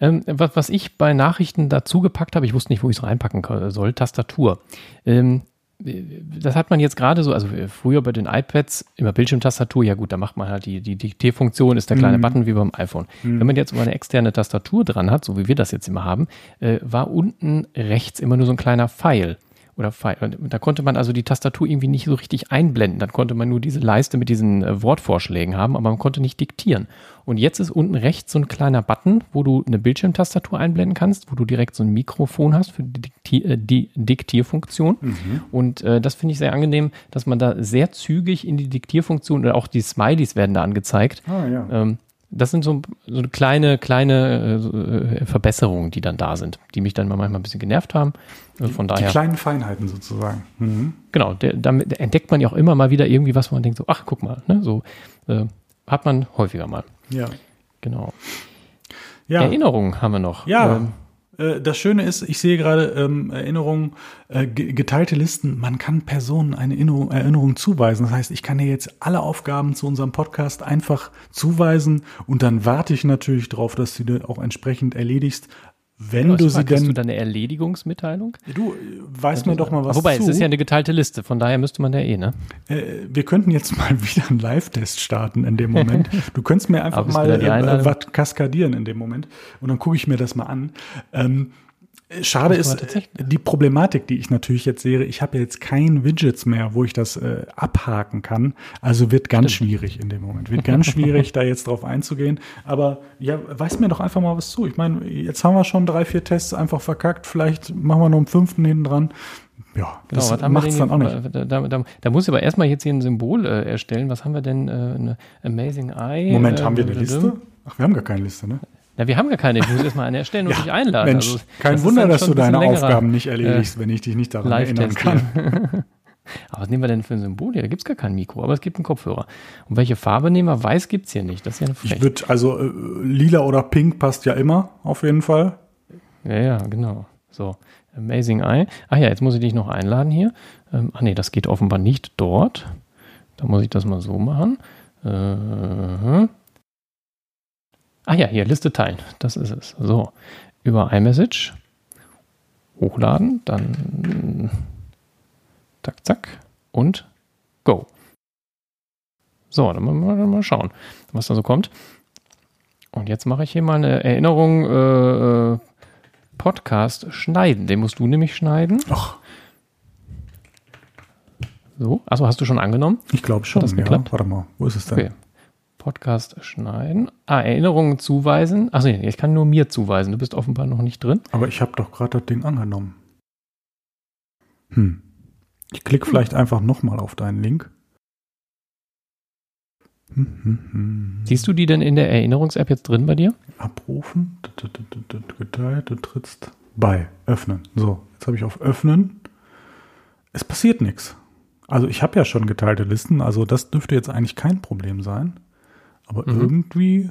Ähm, was, was ich bei Nachrichten dazu gepackt habe, ich wusste nicht, wo ich es reinpacken soll, Tastatur. Ähm, das hat man jetzt gerade so, also früher bei den iPads immer Bildschirmtastatur, ja gut, da macht man halt die, die Diktierfunktion, ist der kleine Mhm. Button wie beim iPhone. Wenn man jetzt aber eine externe Tastatur dran hat, so wie wir das jetzt immer haben, äh, war unten rechts immer nur so ein kleiner Pfeil. Oder Pfeil. Und da konnte man also die Tastatur irgendwie nicht so richtig einblenden. Dann konnte man nur diese Leiste mit diesen äh, Wortvorschlägen haben, aber man konnte nicht diktieren. Und jetzt ist unten rechts so ein kleiner Button, wo du eine Bildschirmtastatur einblenden kannst, wo du direkt so ein Mikrofon hast für die, Dikti äh, die Diktierfunktion. Und äh, das finde ich sehr angenehm, dass man da sehr zügig in die Diktierfunktion oder auch die Smileys werden da angezeigt. Ah, ja. Ähm, das sind so, so kleine, kleine äh, Verbesserungen, die dann da sind, die mich dann manchmal ein bisschen genervt haben. Von Die daher, kleinen Feinheiten sozusagen. Mhm. genau, der, damit entdeckt man ja auch immer mal wieder irgendwie was, wo man denkt so, ach, guck mal, ne, so äh, hat man häufiger mal. Ja. Genau. Ja. Erinnerungen haben wir noch. Ja. Ähm, Äh, Das Schöne ist, ich sehe gerade ähm, Erinnerungen, äh, ge- geteilte Listen. Man kann Personen eine Erinnerung, Erinnerung zuweisen. Das heißt, ich kann dir jetzt alle Aufgaben zu unserem Podcast einfach zuweisen und dann warte ich natürlich darauf, dass du die auch entsprechend erledigst. Wenn du was sie denn. du dann eine Erledigungsmitteilung? du äh, weißt mir doch mal was Wobei, zu. es ist ja eine geteilte Liste, von daher müsste man ja eh, ne? Äh, wir könnten jetzt mal wieder einen Live-Test starten in dem Moment. Du könntest mir einfach mal äh, was kaskadieren in dem Moment und dann gucke ich mir das mal an. Ähm, schade ist äh, die Problematik, die ich natürlich jetzt sehe. Ich habe ja jetzt kein Widgets mehr, wo ich das äh, abhaken kann. Also wird ganz schwierig in dem Moment. Wird ganz schwierig, da jetzt drauf einzugehen. Aber ja, weiß mir doch einfach mal was zu. Ich meine, jetzt haben wir schon drei, vier Tests einfach verkackt. Vielleicht machen wir noch einen fünften hinten dran. Ja, Genau, das macht es dann auch nicht. Da, da, da, da muss ich aber erstmal jetzt hier ein Symbol äh, erstellen. Was haben wir denn? Äh, eine Amazing Eye. Moment, haben wir eine äh, Liste? Ach, wir haben gar keine Liste, ne? Na, wir haben gar keine. Ich muss erstmal eine erstellen und dich einladen. Mensch, Also, kein Wunder, dass du deine Aufgaben nicht erledigst, wenn ich dich nicht daran erinnern kann. Aber was nehmen wir denn für ein Symbol hier? Da gibt es gar kein Mikro, aber es gibt einen Kopfhörer. Und welche Farbe nehmen wir? Weiß gibt es hier nicht. Das ist ja eine Ich Frech. würde, also äh, lila oder pink passt ja immer, auf jeden Fall. Ja, ja, genau. So, Amazing Eye. Ach ja, jetzt muss ich dich noch einladen hier. Ähm, ach nee, das geht offenbar nicht dort. Da muss ich das mal so machen. Äh, Ah ja, hier, Liste teilen. Das ist es. So, über iMessage hochladen, dann zack, zack und go. So, dann mal, mal schauen, was da so kommt. Und jetzt mache ich hier mal eine Erinnerung, äh, äh Podcast schneiden. Den musst du nämlich schneiden. Ach. So, achso, hast du schon angenommen? Ich glaube schon. Hat das geklappt? Ja, warte mal, wo ist es denn? Okay. Podcast schneiden. Ah, Erinnerungen zuweisen. Achso, ich kann nur mir zuweisen. Du bist offenbar noch nicht drin. Aber ich habe doch gerade das Ding angenommen. Hm. Ich klicke vielleicht einfach nochmal auf deinen Link. Hm, hm, hm. Siehst du die denn in der Erinnerungs-App jetzt drin bei dir? Abrufen, geteilt, du trittst bei, öffnen. So, jetzt habe ich auf öffnen. Es passiert nichts. Also ich habe ja schon geteilte Listen, also das dürfte jetzt eigentlich kein Problem sein. Aber mhm. irgendwie.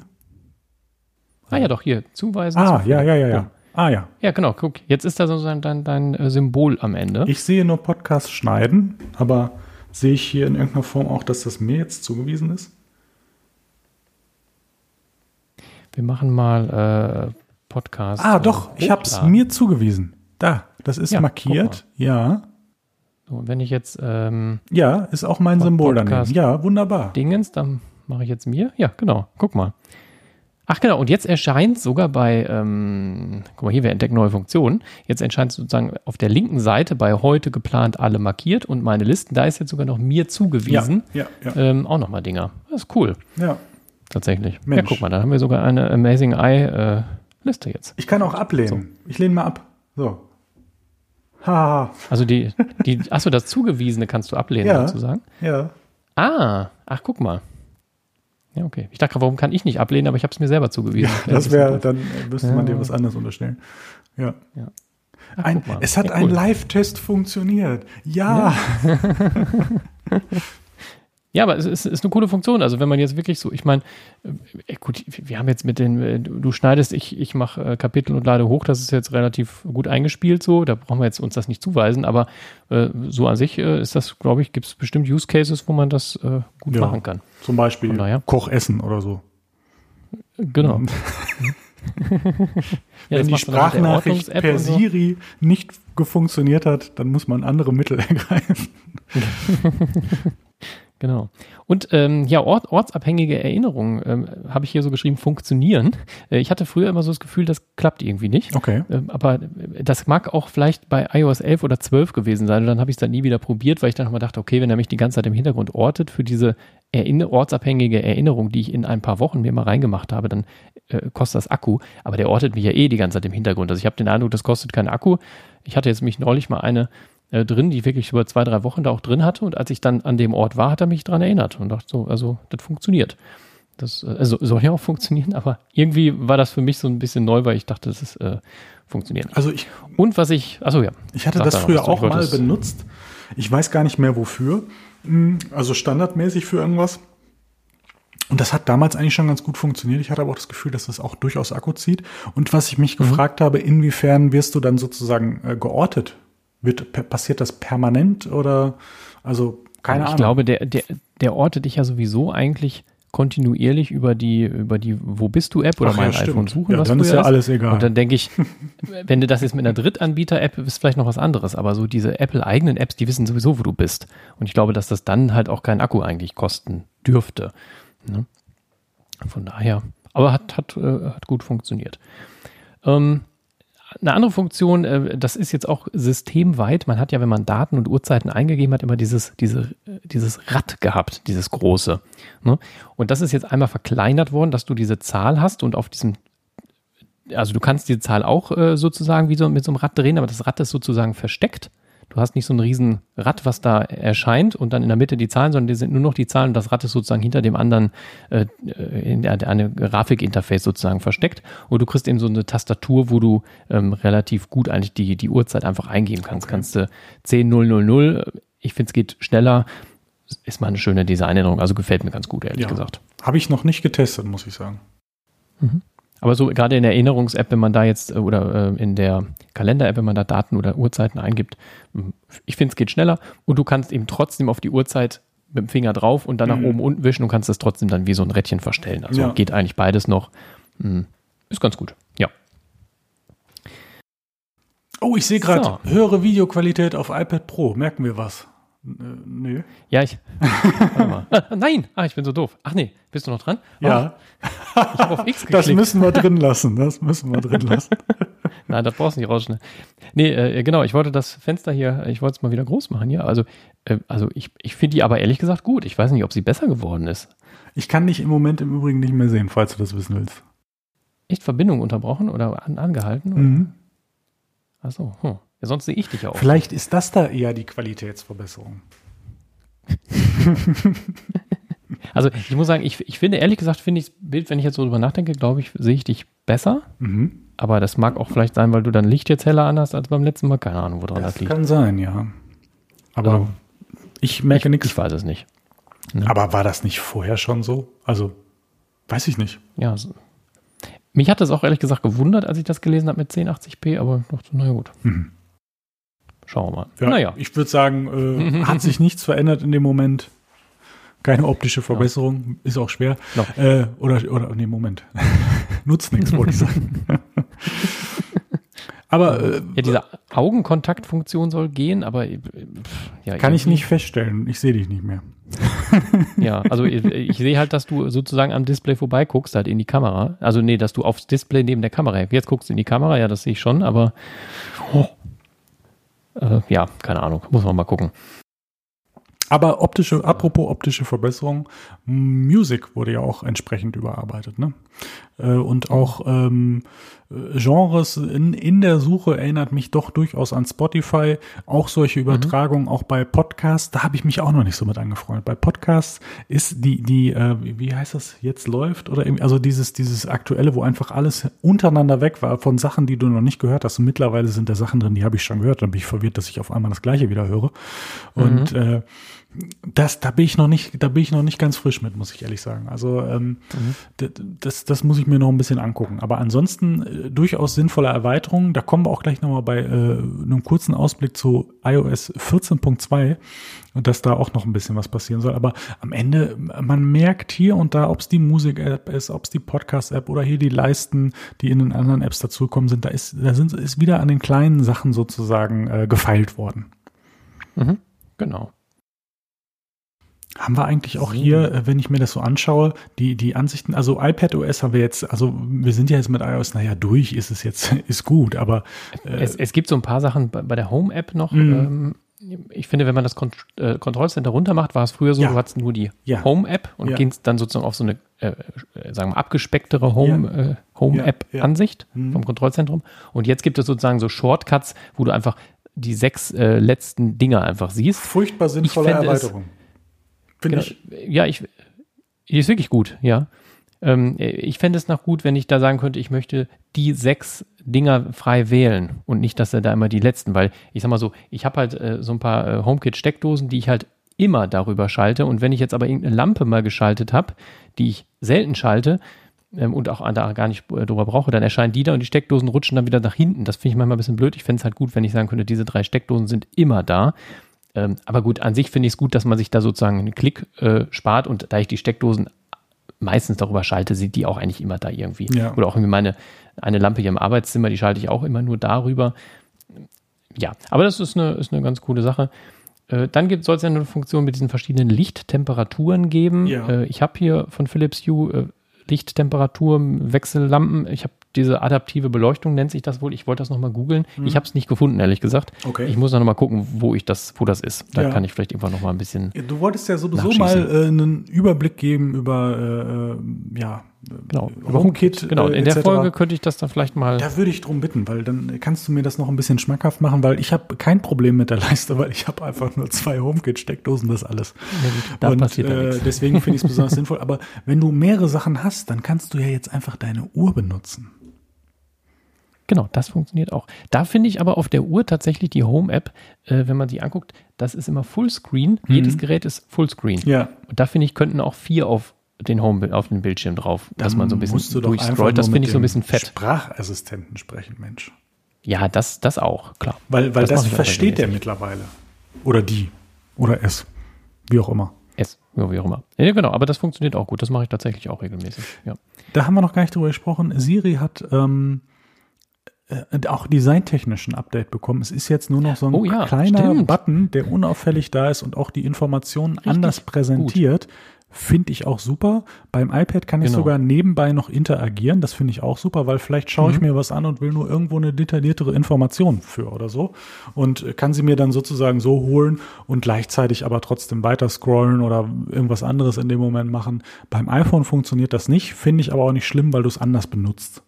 Ah ja, doch, hier, zuweisen. Ah, ja, ja, ja, ja. Ah ja. Ja, genau, guck, jetzt ist da so dein, dein, dein äh, Symbol am Ende. Ich sehe nur Podcast schneiden, aber sehe ich hier in irgendeiner Form auch, dass das mir jetzt zugewiesen ist? Wir machen mal äh, Podcast. Ah, doch, ich habe es mir zugewiesen. Da, das ist ja, markiert. Ja. So, wenn ich jetzt. Ähm, ja, ist auch mein Symbol daneben. Ja, wunderbar. Dingens, dann mache ich jetzt mir. Ja, genau. Guck mal. Ach genau, und jetzt erscheint sogar bei, ähm, guck mal hier, wir entdecken neue Funktionen. Jetzt erscheint sozusagen auf der linken Seite bei heute geplant alle markiert und meine Listen, da ist jetzt sogar noch mir zugewiesen. Ja, ja, ja. Ähm, auch nochmal Dinger. Das ist cool. Ja. Tatsächlich. Mensch. Ja, guck mal, da haben wir sogar eine Amazing Eye äh, Liste jetzt. Ich kann auch ablehnen. So. Ich lehne mal ab. So. Ha. Also die, die, achso, das Zugewiesene kannst du ablehnen, ja, sozusagen. Ja. Ah, ach, guck mal. Ja, okay. Ich dachte, warum kann ich nicht ablehnen, aber ich habe es mir selber zugewiesen. Ja, das wäre, dann müsste man dir was anderes unterstellen. Ja. ja. Ach, ein, es hat ja, cool. ein Live-Test funktioniert. Ja. Ja, aber es ist, ist, eine coole Funktion. Also wenn man jetzt wirklich so, ich meine, äh, gut, wir haben jetzt mit den, äh, du schneidest, ich, ich mache äh, Kapitel und lade hoch, das ist jetzt relativ gut eingespielt so, da brauchen wir jetzt uns das nicht zuweisen, aber so an sich ist das, glaube ich, gibt es bestimmt Use Cases, wo man das gut ja, machen kann. Zum Beispiel Kochessen oder so. Genau. Ja, Wenn die Sprachnachricht per so. Siri nicht gefunktioniert hat, dann muss man andere Mittel ergreifen. Genau. Und ähm, ja, Ort, ortsabhängige Erinnerungen ähm, habe ich hier so geschrieben, funktionieren. Äh, ich hatte früher immer so das Gefühl, das klappt irgendwie nicht. Okay. Ähm, aber das mag auch vielleicht bei iOS 11 oder 12 gewesen sein. Und dann habe ich es dann nie wieder probiert, weil ich dann nochmal dachte, okay, wenn er mich die ganze Zeit im Hintergrund ortet für diese Erinner ortsabhängige Erinnerung, die ich in ein paar Wochen mir mal reingemacht habe, dann äh, kostet das Akku. Aber der ortet mich ja eh die ganze Zeit im Hintergrund. Also ich habe den Eindruck, das kostet keinen Akku. Ich hatte jetzt mich neulich mal eine äh, drin, die ich wirklich über zwei, drei Wochen da auch drin hatte. Und als ich dann an dem Ort war, hat er mich daran erinnert und dachte so, also das funktioniert. Das äh, also, soll ja auch funktionieren, aber irgendwie war das für mich so ein bisschen neu, weil ich dachte, das ist, äh, funktioniert nicht. Also ich. Und was ich, achso ja. Ich hatte das früher auch mal benutzt. Ich weiß gar nicht mehr wofür. Hm, also standardmäßig für irgendwas. Und das hat damals eigentlich schon ganz gut funktioniert. Ich hatte aber auch das Gefühl, dass das auch durchaus Akku zieht. Und was ich mich mhm. gefragt habe, inwiefern wirst du dann sozusagen äh, geortet wird, passiert das permanent oder also keine ich Ahnung? Ich glaube, der, der, der ortet dich ja sowieso eigentlich kontinuierlich über die, über die Wo bist du App oder Ach, mein ja, iPhone suchen. Ja, was dann ist ja alles egal. Und dann denke ich, wenn du das jetzt mit einer Drittanbieter-App ist vielleicht noch was anderes, aber so diese Apple-eigenen Apps, die wissen sowieso, wo du bist. Und ich glaube, dass das dann halt auch keinen Akku eigentlich kosten dürfte. Ne? Von daher, aber hat, hat, äh, hat gut funktioniert. Ähm, eine andere Funktion, äh, das ist jetzt auch systemweit. Man hat ja, wenn man Daten und Uhrzeiten eingegeben hat, immer dieses, diese, dieses Rad gehabt, dieses große. Ne? Und das ist jetzt einmal verkleinert worden, dass du diese Zahl hast und auf diesem, also du kannst diese Zahl auch äh, sozusagen wie so mit so einem Rad drehen, aber das Rad ist sozusagen versteckt. Du hast nicht so ein riesen Rad, was da erscheint und dann in der Mitte die Zahlen, sondern die sind nur noch die Zahlen und das Rad ist sozusagen hinter dem anderen äh, in der, eine Grafikinterface sozusagen versteckt und du kriegst eben so eine Tastatur, wo du ähm, relativ gut eigentlich die, die Uhrzeit einfach eingeben kannst. Okay. Kannst du 10.000, ich finde es geht schneller, ist mal eine schöne Designänderung, also gefällt mir ganz gut, ehrlich ja. gesagt. Habe ich noch nicht getestet, muss ich sagen. Mhm. Aber so gerade in der Erinnerungs-App, wenn man da jetzt äh, oder äh, in der Kalender-App, wenn man da Daten oder Uhrzeiten eingibt, hm, ich finde, es geht schneller und du kannst eben trotzdem auf die Uhrzeit mit dem Finger drauf und dann nach mhm. oben unten wischen und kannst das trotzdem dann wie so ein Rädchen verstellen. Also ja. geht eigentlich beides noch. Hm. Ist ganz gut, ja. Oh, ich sehe gerade so. höhere Videoqualität auf iPad Pro. Merken wir was? Äh, nö. Ja, ich. Warte mal. Nein! Ah, ich bin so doof. Ach nee, bist du noch dran? Oh, ja. Ich habe auf X geklickt. Das müssen wir drin lassen. Das müssen wir drin lassen. nein, das brauchst du nicht rausschneiden. Nee, äh, genau, ich wollte das Fenster hier, ich wollte es mal wieder groß machen hier. Also, äh, also ich, ich finde die aber ehrlich gesagt gut. Ich weiß nicht, ob sie besser geworden ist. Ich kann dich im Moment im Übrigen nicht mehr sehen, falls du das wissen willst. Echt Verbindung unterbrochen oder an, angehalten? Oder? Mhm. Achso, hm. Ja, sonst sehe ich dich auch. Vielleicht ist das da eher die Qualitätsverbesserung. also ich muss sagen, ich, ich finde, ehrlich gesagt, finde ich das Bild, wenn ich jetzt so drüber nachdenke, glaube ich, sehe ich dich besser. Mhm. Aber das mag auch vielleicht sein, weil du dein Licht jetzt heller an hast als beim letzten Mal. Keine Ahnung, woran das, das liegt. Kann sein, ja. Aber also, ich merke nichts. Ich weiß es nicht. Ne? Aber war das nicht vorher schon so? Also, weiß ich nicht. Ja, so. mich hat das auch ehrlich gesagt gewundert, als ich das gelesen habe mit 1080p, aber dachte, naja gut. Mhm. Schauen wir mal. Ja, naja. Ich würde sagen, äh, hat sich nichts verändert in dem Moment. Keine optische Verbesserung, ja. ist auch schwer. No. Äh, oder, oder, nee, Moment. Nutzt nichts, wollte ich sagen. aber äh, ja, diese Augenkontaktfunktion soll gehen, aber äh, ja, kann ich nicht feststellen. Ich sehe dich nicht mehr. ja, also ich, ich, sehe halt, dass du sozusagen am Display vorbeiguckst, halt in die Kamera. Also nee, dass du aufs Display neben der Kamera. Jetzt guckst du in die Kamera, ja, das sehe ich schon, aber oh, äh, ja, keine Ahnung, muss man mal gucken. Aber optische, apropos optische Verbesserung, Music wurde ja auch entsprechend überarbeitet, ne? Äh, und auch ähm, Genres in, in der Suche erinnert mich doch durchaus an Spotify. Auch solche mhm. Übertragungen, mhm. auch bei Podcasts, da habe ich mich auch noch nicht so mit angefreundet. Bei Podcasts ist die, die, äh, wie heißt das, jetzt läuft? Oder also dieses, dieses aktuelle, wo einfach alles untereinander weg war von Sachen, die du noch nicht gehört hast. Und mittlerweile sind da Sachen drin, die habe ich schon gehört. Dann bin ich verwirrt, dass ich auf einmal das Gleiche wieder höre. Und mhm. äh, das, da bin ich noch nicht, da bin ich noch nicht ganz frisch mit, muss ich ehrlich sagen. Also ähm, mhm. das, das muss ich mir noch ein bisschen angucken. Aber ansonsten äh, durchaus sinnvolle Erweiterungen. Da kommen wir auch gleich nochmal bei äh, einem kurzen Ausblick zu iOS 14.2 und dass da auch noch ein bisschen was passieren soll. Aber am Ende, man merkt hier und da, ob es die Musik-App ist, ob es die Podcast-App oder hier die Leisten, die in den anderen Apps dazugekommen sind, da ist, da sind, ist wieder an den kleinen Sachen sozusagen äh, gefeilt worden. Mhm, genau. Haben wir eigentlich auch hier, äh, wenn ich mir das so anschaue, die, die Ansichten, also iPad OS haben wir jetzt, also wir sind ja jetzt mit iOS, naja, durch ist es jetzt, ist gut, aber. Äh, es, es gibt so ein paar Sachen bei, bei der Home-App noch. Mhm. Ähm, ich finde, wenn man das Kont äh, Kontrollcenter runter macht, war es früher so, ja. du hattest nur die ja. Home-App und ja. gehst dann sozusagen auf so eine, äh, äh sagen wir, abgespecktere Home, Home-App-Ansicht mhm. vom Kontrollzentrum. Und jetzt gibt es sozusagen so Shortcuts, wo du einfach die sechs letzten Dinger einfach siehst. Furchtbar sinnvolle Erweiterung. Es, Finde genau. ich. Ja, ich, die ist wirklich gut, ja. Ähm, ich fände es noch gut, wenn ich da sagen könnte, ich möchte die sechs Dinger frei wählen und nicht, dass er da immer die letzten, weil ich sag mal so, ich habe halt äh, so ein paar äh, HomeKit-Steckdosen, die ich halt immer darüber schalte und wenn ich jetzt aber irgendeine Lampe mal geschaltet habe, die ich selten schalte, ähm, und auch da gar nicht äh, drüber brauche, dann erscheinen die da und die Steckdosen rutschen dann wieder nach hinten. Das finde ich manchmal ein bisschen blöd. Ich fände es halt gut, wenn ich sagen könnte, diese drei Steckdosen sind immer da. Ähm, aber gut, an sich finde ich es gut, dass man sich da sozusagen einen Klick äh, spart und da ich die Steckdosen meistens darüber schalte, sind die auch eigentlich immer da irgendwie. Ja. Oder auch irgendwie meine eine Lampe hier im Arbeitszimmer, die schalte ich auch immer nur darüber. Ja, aber das ist eine, ist eine ganz coole Sache. Äh, dann soll es ja eine Funktion mit diesen verschiedenen Lichttemperaturen geben. Ja. Äh, ich habe hier von Philips Hue äh, Lichttemperatur, Wechsellampen. Ich habe diese adaptive Beleuchtung nennt sich das wohl. Ich wollte das nochmal googeln. Mhm. Ich habe es nicht gefunden, ehrlich gesagt. Okay. Ich muss noch mal gucken, wo ich das, wo das ist. Da ja. kann ich vielleicht irgendwann noch mal ein bisschen. Du wolltest ja sowieso mal äh, einen Überblick geben über äh, äh ja Genau, über HomeKit. Genau, in der Folge könnte ich das dann vielleicht mal. Da würde ich drum bitten, weil dann kannst du mir das noch ein bisschen schmackhaft machen, weil ich habe kein Problem mit der Leiste, weil ich habe einfach nur zwei HomeKit-Steckdosen, das alles. Ja, da Und äh, deswegen finde ich es besonders sinnvoll. Aber wenn du mehrere Sachen hast, dann kannst du ja jetzt einfach deine Uhr benutzen. Genau, das funktioniert auch. Da finde ich aber auf der Uhr tatsächlich die Home-App, äh, wenn man die anguckt, das ist immer Fullscreen. Mhm. Jedes Gerät ist Fullscreen. Ja. Und da finde ich, könnten auch vier auf den Home auf den Bildschirm drauf, Dann dass man so ein bisschen durchscrollt. Das finde ich so ein bisschen fett. Sprachassistenten sprechen, Mensch. Ja, das, das auch, klar. Weil, weil das, das versteht der mittlerweile. Oder die. Oder es. Wie auch immer. S, ja, wie auch immer. Ja, genau, aber das funktioniert auch gut. Das mache ich tatsächlich auch regelmäßig. Ja. Da haben wir noch gar nicht drüber gesprochen. Siri hat ähm, äh, auch designtechnischen Update bekommen. Es ist jetzt nur noch so ein oh, ja, kleiner stimmt. Button, der unauffällig da ist und auch die Informationen Richtig anders präsentiert. Gut. Finde ich auch super. Beim iPad kann ich genau. sogar nebenbei noch interagieren. Das finde ich auch super, weil vielleicht schaue ich mhm. mir was an und will nur irgendwo eine detailliertere Information für oder so und kann sie mir dann sozusagen so holen und gleichzeitig aber trotzdem weiter scrollen oder irgendwas anderes in dem Moment machen. Beim iPhone funktioniert das nicht, finde ich aber auch nicht schlimm, weil du es anders benutzt.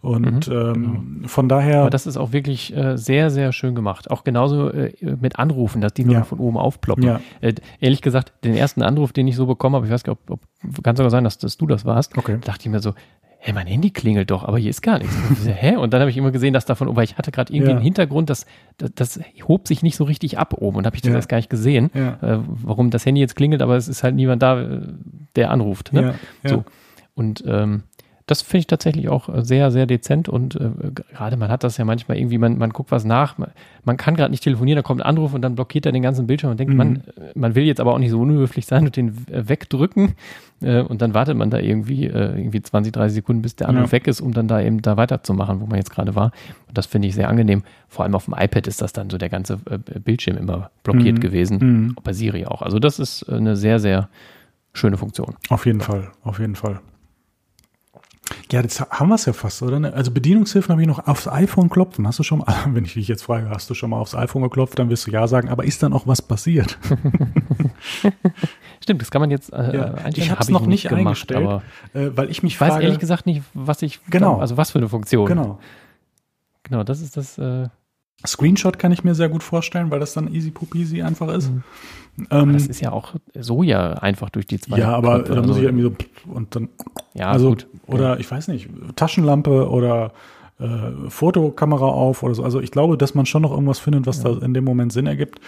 Und mhm, ähm, genau. von daher. Aber das ist auch wirklich äh, sehr, sehr schön gemacht. Auch genauso äh, mit Anrufen, dass die nur ja. von oben aufploppen. Ja. Äh, ehrlich gesagt, den ersten Anruf, den ich so bekommen habe, ich weiß gar nicht, ob, ob kann sogar sein, dass, dass du das warst, okay. dachte ich mir so, hä, mein Handy klingelt doch, aber hier ist gar nichts. hä? Und dann habe ich immer gesehen, dass davon, weil ich hatte gerade irgendwie ja. einen Hintergrund, das, das, das, hob sich nicht so richtig ab oben und habe ich das ja. erst gar nicht gesehen, ja. äh, warum das Handy jetzt klingelt, aber es ist halt niemand da, äh, der anruft. Ne? Ja. So. Und ähm, das finde ich tatsächlich auch äh, sehr, sehr dezent und äh, gerade man hat das ja manchmal irgendwie, man, man guckt was nach, man, man kann gerade nicht telefonieren, da kommt ein Anruf und dann blockiert er den ganzen Bildschirm und denkt, mhm. man, äh, man will jetzt aber auch nicht so unhöflich sein und den äh, wegdrücken äh, und dann wartet man da irgendwie, äh, irgendwie 20, 30 Sekunden, bis der Anruf ja. weg ist, um dann da eben da weiterzumachen, wo man jetzt gerade war. Und das finde ich sehr angenehm. Vor allem auf dem iPad ist das dann so der ganze Bildschirm immer blockiert mhm. gewesen, mhm. bei Siri auch. Also das ist eine sehr, sehr schöne Funktion. Auf jeden Fall, auf jeden Fall. Ja, das haben wir es ja fast, oder? Ne? Also Bedienungshilfen habe ich noch aufs iPhone klopfen. Hast du schon mal, wenn ich dich jetzt frage, hast du schon mal aufs iPhone geklopft, dann wirst du ja sagen, aber ist dann auch was passiert? Stimmt, das kann man jetzt äh, ja. Ich habe es noch nicht gemacht, eingestellt, aber äh, weil ich mich ich weiß frage, ehrlich gesagt nicht, was ich genau, also was für eine Funktion. Genau. Genau, das ist das äh, Screenshot kann ich mir sehr gut vorstellen, weil das dann easy poopy einfach ist. Mhm. Ähm, das ist ja auch so ja einfach durch die zwei. Ja, aber da muss so. ich irgendwie so und dann. Ja, also, gut. Oder ja. ich weiß nicht, Taschenlampe oder äh, Fotokamera auf oder so. Also ich glaube, dass man schon noch irgendwas findet, was ja. da in dem Moment Sinn ergibt.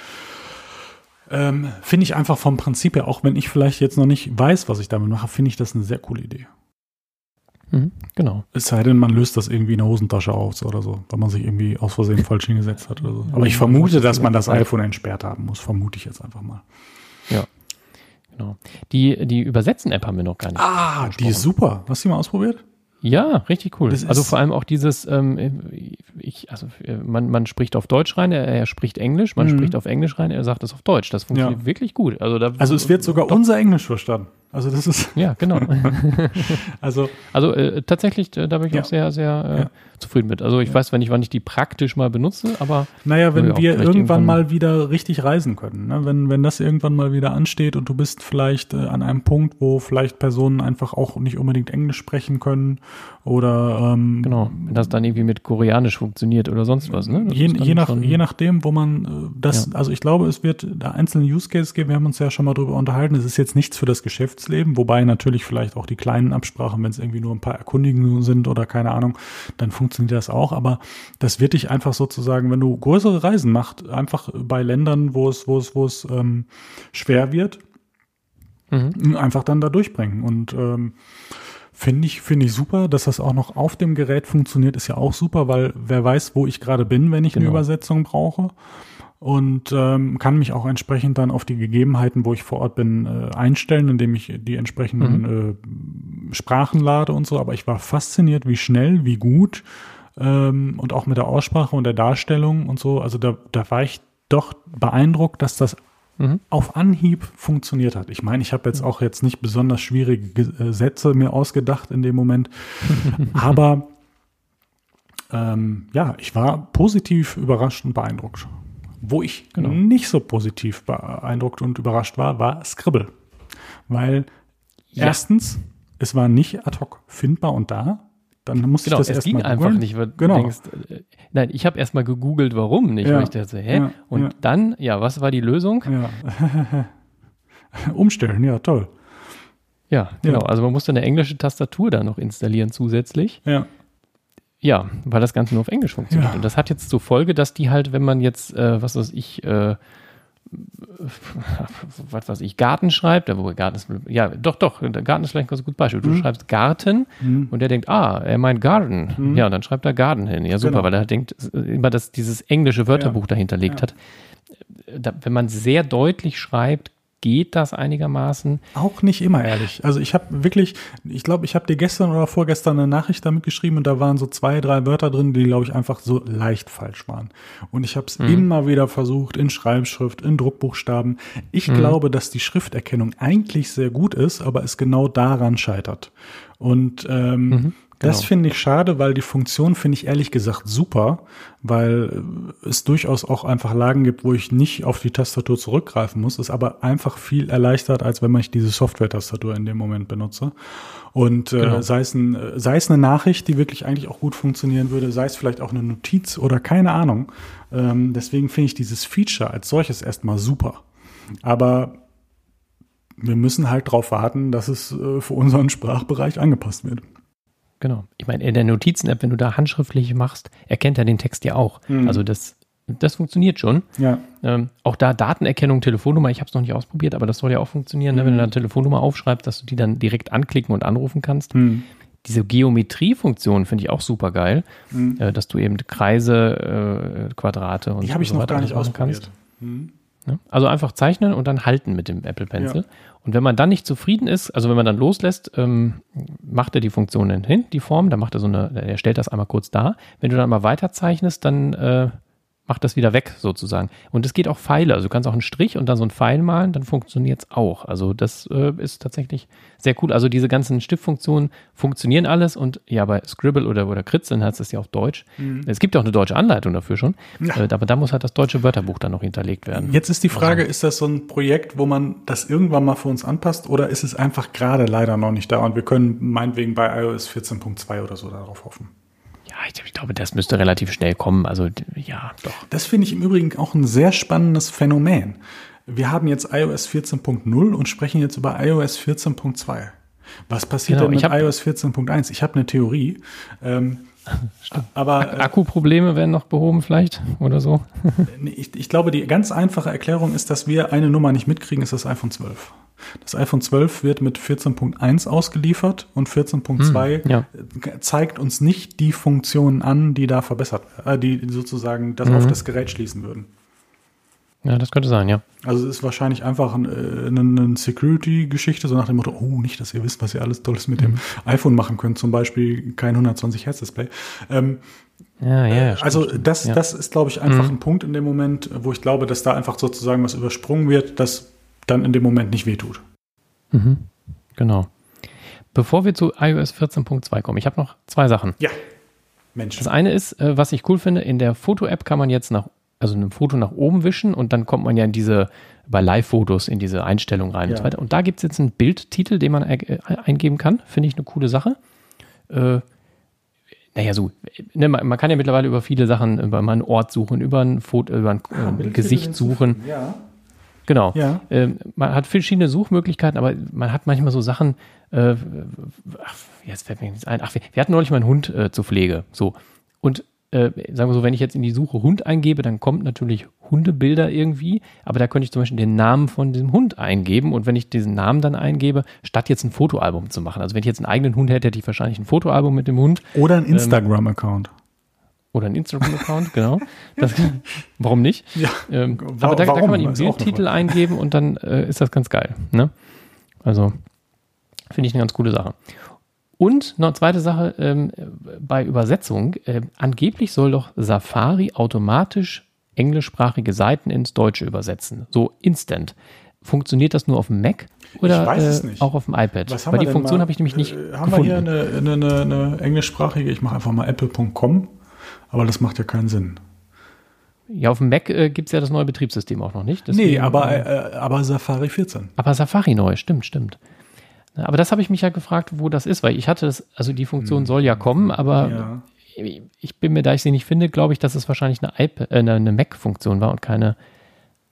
Ähm, finde ich einfach vom Prinzip her, auch wenn ich vielleicht jetzt noch nicht weiß, was ich damit mache, finde ich das eine sehr coole Idee. Mhm, genau. Es sei denn, man löst das irgendwie in der Hosentasche aus oder so, weil man sich irgendwie aus Versehen falsch hingesetzt hat oder so. Aber ich vermute, dass man das iPhone entsperrt haben muss, vermute ich jetzt einfach mal. Ja. Genau. Die, die Übersetzen-App haben wir noch gar nicht. Ah, die ist super. Hast du die mal ausprobiert? Ja, richtig cool. Also vor allem auch dieses, ähm, ich, also äh, man, man spricht auf Deutsch rein, er, er spricht Englisch, man mhm. spricht auf Englisch rein, er sagt es auf Deutsch. Das funktioniert ja. wirklich gut. Also, da, also es wird sogar doch. unser Englisch verstanden. Also das ist. Ja, genau. also also äh, tatsächlich, äh, da bin ich ja. auch sehr, sehr äh, ja. zufrieden mit. Also ich ja. weiß zwar nicht, wann ich die praktisch mal benutze, aber. Naja, wenn wir irgendwann, irgendwann, mal wieder richtig reisen können, ne? wenn, wenn das irgendwann mal wieder ansteht und du bist vielleicht äh, an einem Punkt, wo vielleicht Personen einfach auch nicht unbedingt Englisch sprechen können oder ähm, Genau, wenn das dann irgendwie mit Koreanisch funktioniert oder sonst was, ne? Je, je, nach, je nachdem, wo man äh, das, also ich glaube, es wird da einzelne Use Cases geben, wir haben uns ja schon mal drüber unterhalten, es ist jetzt nichts für das Geschäft Geschäftsleben, wobei natürlich vielleicht auch die kleinen Absprachen, wenn es irgendwie nur ein paar Erkundigungen sind oder keine Ahnung, dann funktioniert das auch. Aber das wird dich einfach sozusagen, wenn du größere Reisen machst, einfach bei Ländern, wo es, wo es, wo es ähm, schwer wird, mhm. einfach dann da durchbringen. Und ähm, Finde ich, finde ich super, dass das auch noch auf dem Gerät funktioniert, ist ja auch super, weil wer weiß, wo ich gerade bin, wenn ich genau. eine Übersetzung brauche und ähm, kann mich auch entsprechend dann auf die Gegebenheiten, wo ich vor Ort bin, äh, einstellen, indem ich die entsprechenden mhm. äh, Sprachen lade und so. Aber ich war fasziniert, wie schnell, wie gut ähm, und auch mit der Aussprache und der Darstellung und so. Also da, da war ich doch beeindruckt, dass das mhm. auf Anhieb funktioniert hat. Ich meine, ich habe jetzt auch jetzt nicht besonders schwierige äh, Sätze mir ausgedacht in dem Moment, aber ähm, ja, ich war positiv überrascht und beeindruckt. Wo ich genau. nicht so positiv beeindruckt und überrascht war, war Scribble. Weil ja. erstens, es war nicht ad hoc findbar und da. Dann musste genau, ich das erstmal ging einfach nicht, weil genau. du denkst, äh, nein, ich habe erstmal gegoogelt, warum nicht, ja. weil ich dachte, hä? Ja, und ja. dann, ja, was war die Lösung? Ja. Umstellen, ja, toll. Ja, genau. Also man musste eine englische Tastatur da noch installieren zusätzlich. Ja. Ja, weil das Ganze nur auf Englisch funktioniert. Und das hat jetzt zur Folge, dass die halt, wenn man jetzt, äh, was weiß ich, äh, was weiß ich, Garten schreibt, wo Garten ist, ja, doch, doch, Garten ist vielleicht ein ganz gutes Beispiel. Du mhm. schreibst Garten mhm. und der denkt, ah, er meint Garden. Mhm. Ja, und dann schreibt er Garden hin. Ja, super, genau. weil er denkt, immer, dass dieses englische Wörterbuch ja. dahinter liegt ja. hat. Da, wenn man sehr deutlich schreibt, geht das einigermaßen. Auch nicht immer, ehrlich. Also ich habe wirklich, ich glaube, ich habe dir gestern oder vorgestern eine Nachricht damit geschrieben und da waren so zwei, drei Wörter drin, die, glaube ich, einfach so leicht falsch waren. Und ich habe es mhm. immer wieder versucht, in Schreibschrift, in Druckbuchstaben. Ich mhm. glaube, dass die Schrifterkennung eigentlich sehr gut ist, aber es genau daran scheitert. Und ähm, mhm. Genau. Das finde ich schade, weil die Funktion finde ich ehrlich gesagt super, weil es durchaus auch einfach Lagen gibt, wo ich nicht auf die Tastatur zurückgreifen muss, ist aber einfach viel erleichtert, als wenn ich diese Software-Tastatur in dem Moment benutze. Und äh, genau. sei, es ein, sei es eine Nachricht, die wirklich eigentlich auch gut funktionieren würde, sei es vielleicht auch eine Notiz oder keine Ahnung. Ähm, deswegen finde ich dieses Feature als solches erstmal super. Aber wir müssen halt darauf warten, dass es äh, für unseren Sprachbereich angepasst wird. Genau. Ich meine, in der Notizen-App, wenn du da handschriftlich machst, erkennt er den Text ja auch. Mhm. Also das, das funktioniert schon. Ja. Ähm, auch da Datenerkennung, Telefonnummer, ich habe es noch nicht ausprobiert, aber das soll ja auch funktionieren, mhm. ne, wenn du mhm. eine Telefonnummer aufschreibst, dass du die dann direkt anklicken und anrufen kannst. Mhm. Diese Geometrie-Funktion finde ich auch super geil, mhm. äh, dass du eben Kreise, äh, Quadrate und die habe ich so noch gar nicht ausprobiert. Kannst. Mhm. Also einfach zeichnen und dann halten mit dem Apple Pencil. Ja. Und wenn man dann nicht zufrieden ist, also wenn man dann loslässt, ähm, macht er die Funktionen hin, die Form, dann macht er so eine, er stellt das einmal kurz da. Wenn du dann mal weiter zeichnest, dann äh, macht das wieder weg sozusagen. Und es geht auch Pfeile. Also du kannst auch einen Strich und dann so einen Pfeil malen, dann funktioniert es auch. Also das äh, ist tatsächlich sehr cool. Also diese ganzen Stiftfunktionen funktionieren alles und ja, bei Scribble oder, oder Kritzeln heißt es ja auf Deutsch. Mhm. Es gibt auch eine deutsche Anleitung dafür schon. Ja. Äh, aber da muss halt das deutsche Wörterbuch dann noch hinterlegt werden. Jetzt ist die Frage, also, ist das so ein Projekt, wo man das irgendwann mal für uns anpasst oder ist es einfach gerade leider noch nicht da und wir können meinetwegen bei iOS 14.2 oder so darauf hoffen? Ich, glaube, das müsste relativ schnell kommen. Also ja, doch. Das finde ich im Übrigen auch ein sehr spannendes Phänomen. Wir haben jetzt iOS 14.0 und sprechen jetzt über iOS 14.2. Was passiert genau, denn mit hab, iOS 14.1? Ich habe eine Theorie. Ähm, aber Akkuprobleme werden noch behoben vielleicht oder so. ich, ich glaube, die ganz einfache Erklärung ist, dass wir eine Nummer nicht mitkriegen, ist das iPhone 12. Das iPhone 12 wird mit 14.1 ausgeliefert und 14.2 hm, ja. zeigt uns nicht die Funktionen an, die da verbessert, äh, die sozusagen das mhm. auf das Gerät schließen würden. Ja, das könnte sein, ja. Also es ist wahrscheinlich einfach ein, äh, eine, eine Security-Geschichte, so nach dem Motto, oh, nicht, dass ihr wisst, was ihr alles Tolles mit mhm. dem iPhone machen könnt, zum Beispiel kein 120 Hertz Display. Ähm, ja, ja, stimmt, also das, ja. das ist, glaube ich, einfach mhm. ein Punkt in dem Moment, wo ich glaube, dass da einfach sozusagen was übersprungen wird, das dann in dem Moment nicht wehtut. Mhm. Genau. Bevor wir zu iOS 14.2 kommen, ich habe noch zwei Sachen. Ja. Mensch. Das eine ist, äh, was ich cool finde, in der Foto-App kann man jetzt nach, also ein Foto nach oben wischen und dann kommt man ja in diese, bei Live-Fotos in diese Einstellung rein ja. und so weiter. Und da gibt es jetzt einen Bildtitel, den man äh, eingeben kann. Finde ich eine coole Sache. Äh, naja, so, ne, man, man, kann ja mittlerweile über viele Sachen, über einen Ort suchen, über ein Foto, über ein äh, Gesicht suchen. Ja. Genau. Ja. Ähm, man hat verschiedene Suchmöglichkeiten, aber man hat manchmal so Sachen, äh, ach, jetzt fällt mir nichts ein. Ach, wir, wir, hatten neulich mal einen Hund äh, zur Pflege. So. Und äh, sagen wir so, wenn ich jetzt in die Suche Hund eingebe, dann kommt natürlich Hundebilder irgendwie, aber da könnte ich zum Beispiel den Namen von diesem Hund eingeben und wenn ich diesen Namen dann eingebe, statt jetzt ein Fotoalbum zu machen. Also wenn ich jetzt einen eigenen Hund hätte, hätte ich wahrscheinlich ein Fotoalbum mit dem Hund. Oder ein ähm, Instagram-Account. Oder ein Instagram-Account, genau. Das, warum nicht? Ja, ähm, aber da, da, kann man eben Bildtitel eingeben und dann äh, ist das ganz geil. Ne? Also finde ich eine ganz coole Sache. Und noch eine zweite Sache ähm, bei Übersetzung. Äh, angeblich soll doch Safari automatisch englischsprachige Seiten ins Deutsche übersetzen. So instant. Funktioniert das nur auf dem Mac oder äh, auch auf dem iPad? Was Weil die Funktion habe ich nämlich nicht. Äh, haben gefunden. wir hier eine, eine, eine englischsprachige? Ich mache einfach mal apple.com aber das macht ja keinen Sinn. Ja, auf dem Mac äh, gibt es ja das neue Betriebssystem auch noch nicht. Deswegen, nee, aber, äh, aber Safari 14. Aber Safari neu, stimmt, stimmt. Aber das habe ich mich ja gefragt, wo das ist, weil ich hatte das, also die Funktion hm. soll ja kommen, aber ja. ich bin mir, da ich sie nicht finde, glaube ich, dass es wahrscheinlich eine, iPad, äh, eine Mac-Funktion war und keine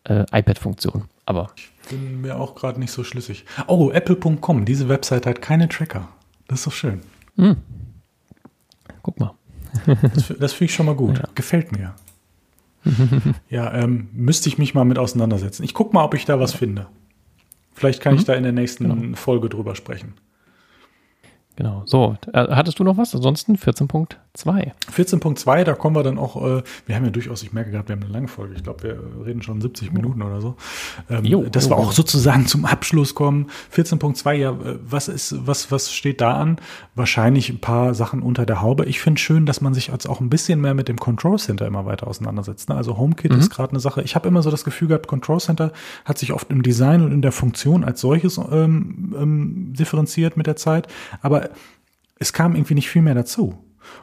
äh, iPad-Funktion. Aber. Ich bin mir auch gerade nicht so schlüssig. Oh, Apple.com, diese Website hat keine Tracker. Das ist doch schön. Hm. Guck mal. Das, das finde ich schon mal gut. Ja. Gefällt mir. ja, ähm, müsste ich mich mal mit auseinandersetzen. Ich gucke mal, ob ich da was finde. Vielleicht kann mhm. ich da in der nächsten genau. Folge drüber sprechen. Genau. So, äh, hattest du noch was? Ansonsten 14.2. 14.2, da kommen wir dann auch, äh, wir haben ja durchaus, ich merke gerade, wir haben eine lange Folge. Ich glaube, wir reden schon 70 Minuten oder so. Ähm, jo, dass jo, wir auch sozusagen zum Abschluss kommen. 14.2, ja, äh, was ist, was, was steht da an? Wahrscheinlich ein paar Sachen unter der Haube. Ich finde schön, dass man sich jetzt auch ein bisschen mehr mit dem Control Center immer weiter auseinandersetzt. Ne? Also HomeKit mhm. ist gerade eine Sache. Ich habe immer so das Gefühl gehabt, Control Center hat sich oft im Design und in der Funktion als solches ähm, ähm, differenziert mit der Zeit. Aber es kam irgendwie nicht viel mehr dazu.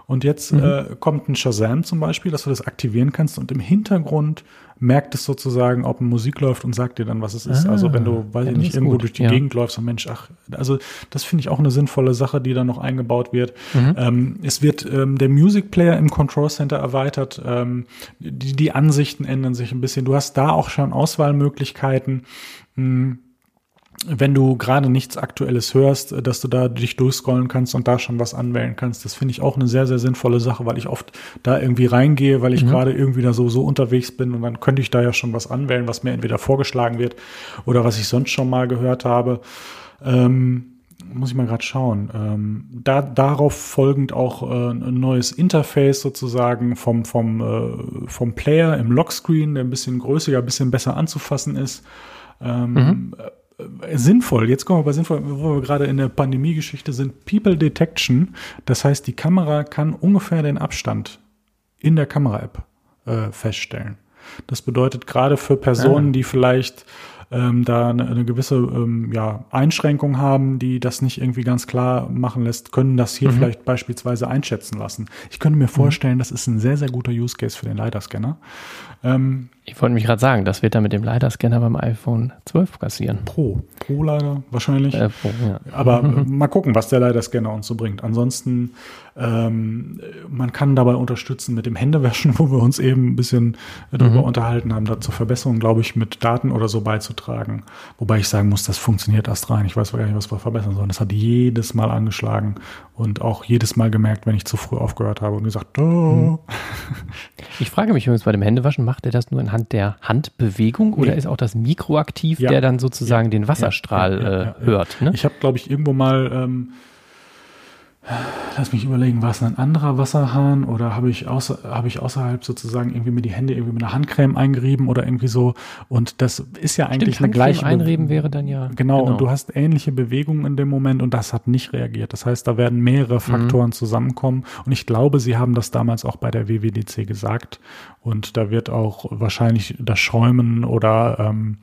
Und jetzt mhm. äh, kommt ein Shazam zum Beispiel, dass du das aktivieren kannst und im Hintergrund merkt es sozusagen, ob Musik läuft und sagt dir dann, was es ist. Ah, also wenn du, weiß ja, ich nicht, irgendwo gut. durch die ja. Gegend läufst und Mensch, ach, also das finde ich auch eine sinnvolle Sache, die da noch eingebaut wird. Mhm. Ähm, es wird ähm, der Music Player im Control Center erweitert. Ähm, die, die Ansichten ändern sich ein bisschen. Du hast da auch schon Auswahlmöglichkeiten. Hm wenn du gerade nichts Aktuelles hörst, dass du da dich durchscrollen kannst und da schon was anwählen kannst. Das finde ich auch eine sehr, sehr sinnvolle Sache, weil ich oft da irgendwie reingehe, weil ich mhm. gerade irgendwie da so, so unterwegs bin und dann könnte ich da ja schon was anwählen, was mir entweder vorgeschlagen wird oder was ich sonst schon mal gehört habe. Ähm, muss ich mal gerade schauen. Ähm, da, darauf folgend auch äh, ein neues Interface sozusagen vom, vom, äh, vom Player im Lockscreen, der ein bisschen größer, ein bisschen besser anzufassen ist. Ähm, mhm äh, sinnvoll, jetzt kommen wir bei sinnvoll, wo wir gerade in der Pandemie-Geschichte sind, People Detection. Das heißt, die Kamera kann ungefähr den Abstand in der Kamera-App äh, feststellen. Das bedeutet gerade für Personen, ah. die vielleicht ähm, da eine, eine gewisse ähm, ja, Einschränkung haben, die das nicht irgendwie ganz klar machen lässt, können das hier mhm. vielleicht beispielsweise einschätzen lassen. Ich könnte mir mhm. vorstellen, mhm. das ist ein sehr, sehr guter Use Case für den LiDAR-Scanner. Ähm, ich wollte mich gerade sagen, das wird er mit dem LiDAR-Scanner beim iPhone 12 passieren. Pro. Pro leider wahrscheinlich. Äh, Pro, ja. Aber mal gucken, was der LiDAR-Scanner uns so bringt. Ansonsten, ähm, man kann dabei unterstützen mit dem Händewaschen, wo wir uns eben ein bisschen darüber mhm. unterhalten haben, da zur Verbesserung, glaube ich, mit Daten oder so beizutragen. Wobei ich sagen muss, das funktioniert erst rein. Ich weiß gar nicht, was wir verbessern sollen. Das hat jedes Mal angeschlagen und auch jedes Mal gemerkt, wenn ich zu früh aufgehört habe und gesagt, oh. Mhm. Ich frage mich übrigens bei dem Händewaschen, macht er das nur anhand der Handbewegung oder ist auch das Mikro aktiv, ja. der dann sozusagen ja. den Wasserstrahl ja. äh, hört? Ne? Ich habe, glaube ich, irgendwo mal ähm, Lass mich überlegen, war es ein anderer Wasserhahn oder habe ich, außer, habe ich außerhalb sozusagen irgendwie mir die Hände irgendwie mit einer Handcreme eingerieben oder irgendwie so? Und das ist ja eigentlich Stimmt, eine gleiche. Einreben wäre dann ja. Genau, genau, und du hast ähnliche Bewegungen in dem Moment und das hat nicht reagiert. Das heißt, da werden mehrere mhm. Faktoren mhm. zusammenkommen. Und ich glaube, sie haben das damals auch bei der WWDC gesagt. Und da wird auch wahrscheinlich das Schäumen oder ähm,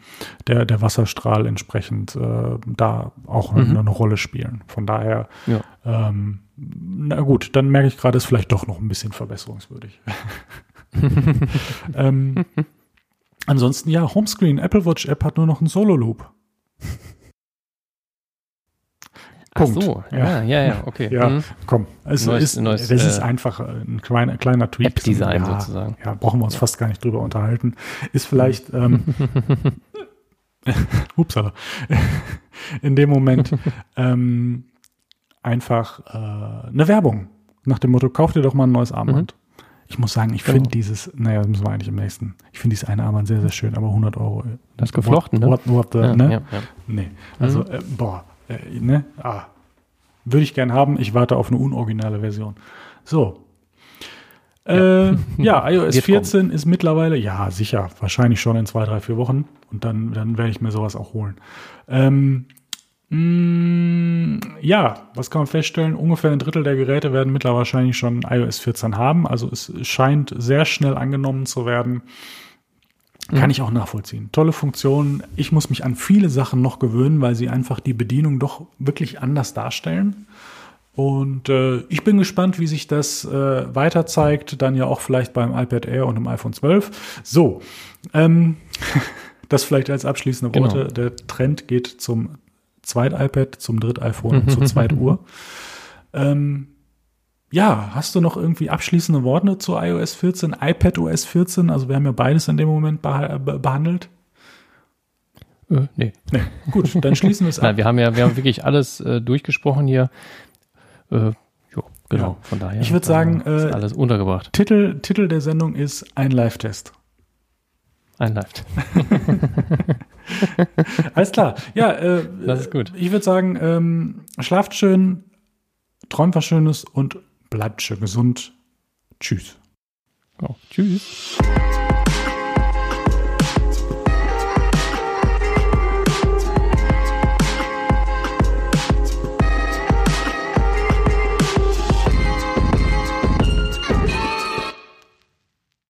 der, der Wasserstrahl entsprechend äh, da auch mhm. eine, eine, Rolle spielen. Von daher ja. Ähm, na gut, dann merke ich gerade, ist vielleicht doch noch ein bisschen verbesserungswürdig. ähm, ansonsten ja, Homescreen, Apple Watch App hat nur noch einen Solo-Loop. Ach so, ja, ja, ja, okay. Ja, mhm. komm, es neues, ist, neues, das ist äh, einfach ein kleiner, kleiner Tweak. App-Design ja, sozusagen. Ja, brauchen wir uns ja. fast gar nicht drüber unterhalten. Ist vielleicht, ähm, upsala, in dem Moment ähm, einfach äh, eine Werbung nach dem Motto, kauf dir doch mal ein neues Armband. Mhm. Ich muss sagen, ich genau. finde dieses, naja, das müssen wir eigentlich im nächsten. Ich finde dieses eine Armband sehr, sehr schön, aber 100 Euro. Das geflochten, what, ne? What, what the, ja, ne? Ja, ja. Nee, also, mhm. äh, boah, äh, ne? Ah, würde ich gern haben. Ich warte auf eine unoriginale Version. So. Äh, ja, iOS 14 kommen. ist mittlerweile, ja, sicher, wahrscheinlich schon in zwei, drei, vier Wochen. Und dann, dann werde ich mir sowas auch holen. Ähm, ja, was kann man feststellen? Ungefähr ein Drittel der Geräte werden mittlerweile wahrscheinlich schon iOS 14 haben. Also es scheint sehr schnell angenommen zu werden. Kann mhm. ich auch nachvollziehen. Tolle Funktion. Ich muss mich an viele Sachen noch gewöhnen, weil sie einfach die Bedienung doch wirklich anders darstellen. Und äh, ich bin gespannt, wie sich das äh, weiter zeigt. Dann ja auch vielleicht beim iPad Air und dem iPhone 12. So, ähm, das vielleicht als abschließende Worte. Genau. Der Trend geht zum Zweit-iPad zum Dritt-iPhone und zur Zweit-Uhr. Ähm, ja, hast du noch irgendwie abschließende Worte zu iOS 14, iPadOS 14? Also wir haben ja beides in dem Moment beh behandelt. Äh, nee. nee. Gut, dann schließen wir es ab. Nein, wir haben ja wir haben wirklich alles äh, durchgesprochen hier. Äh, jo, genau, ja. von daher. Ich würde sagen, äh, alles untergebracht. Titel, Titel der Sendung ist ein Live-Test. Ein Live. Alles klar. Ja, äh, das ist gut. Ich würde sagen, ähm, schlaft schön, träumt was Schönes und bleibt schön gesund. Tschüss. Oh, tschüss.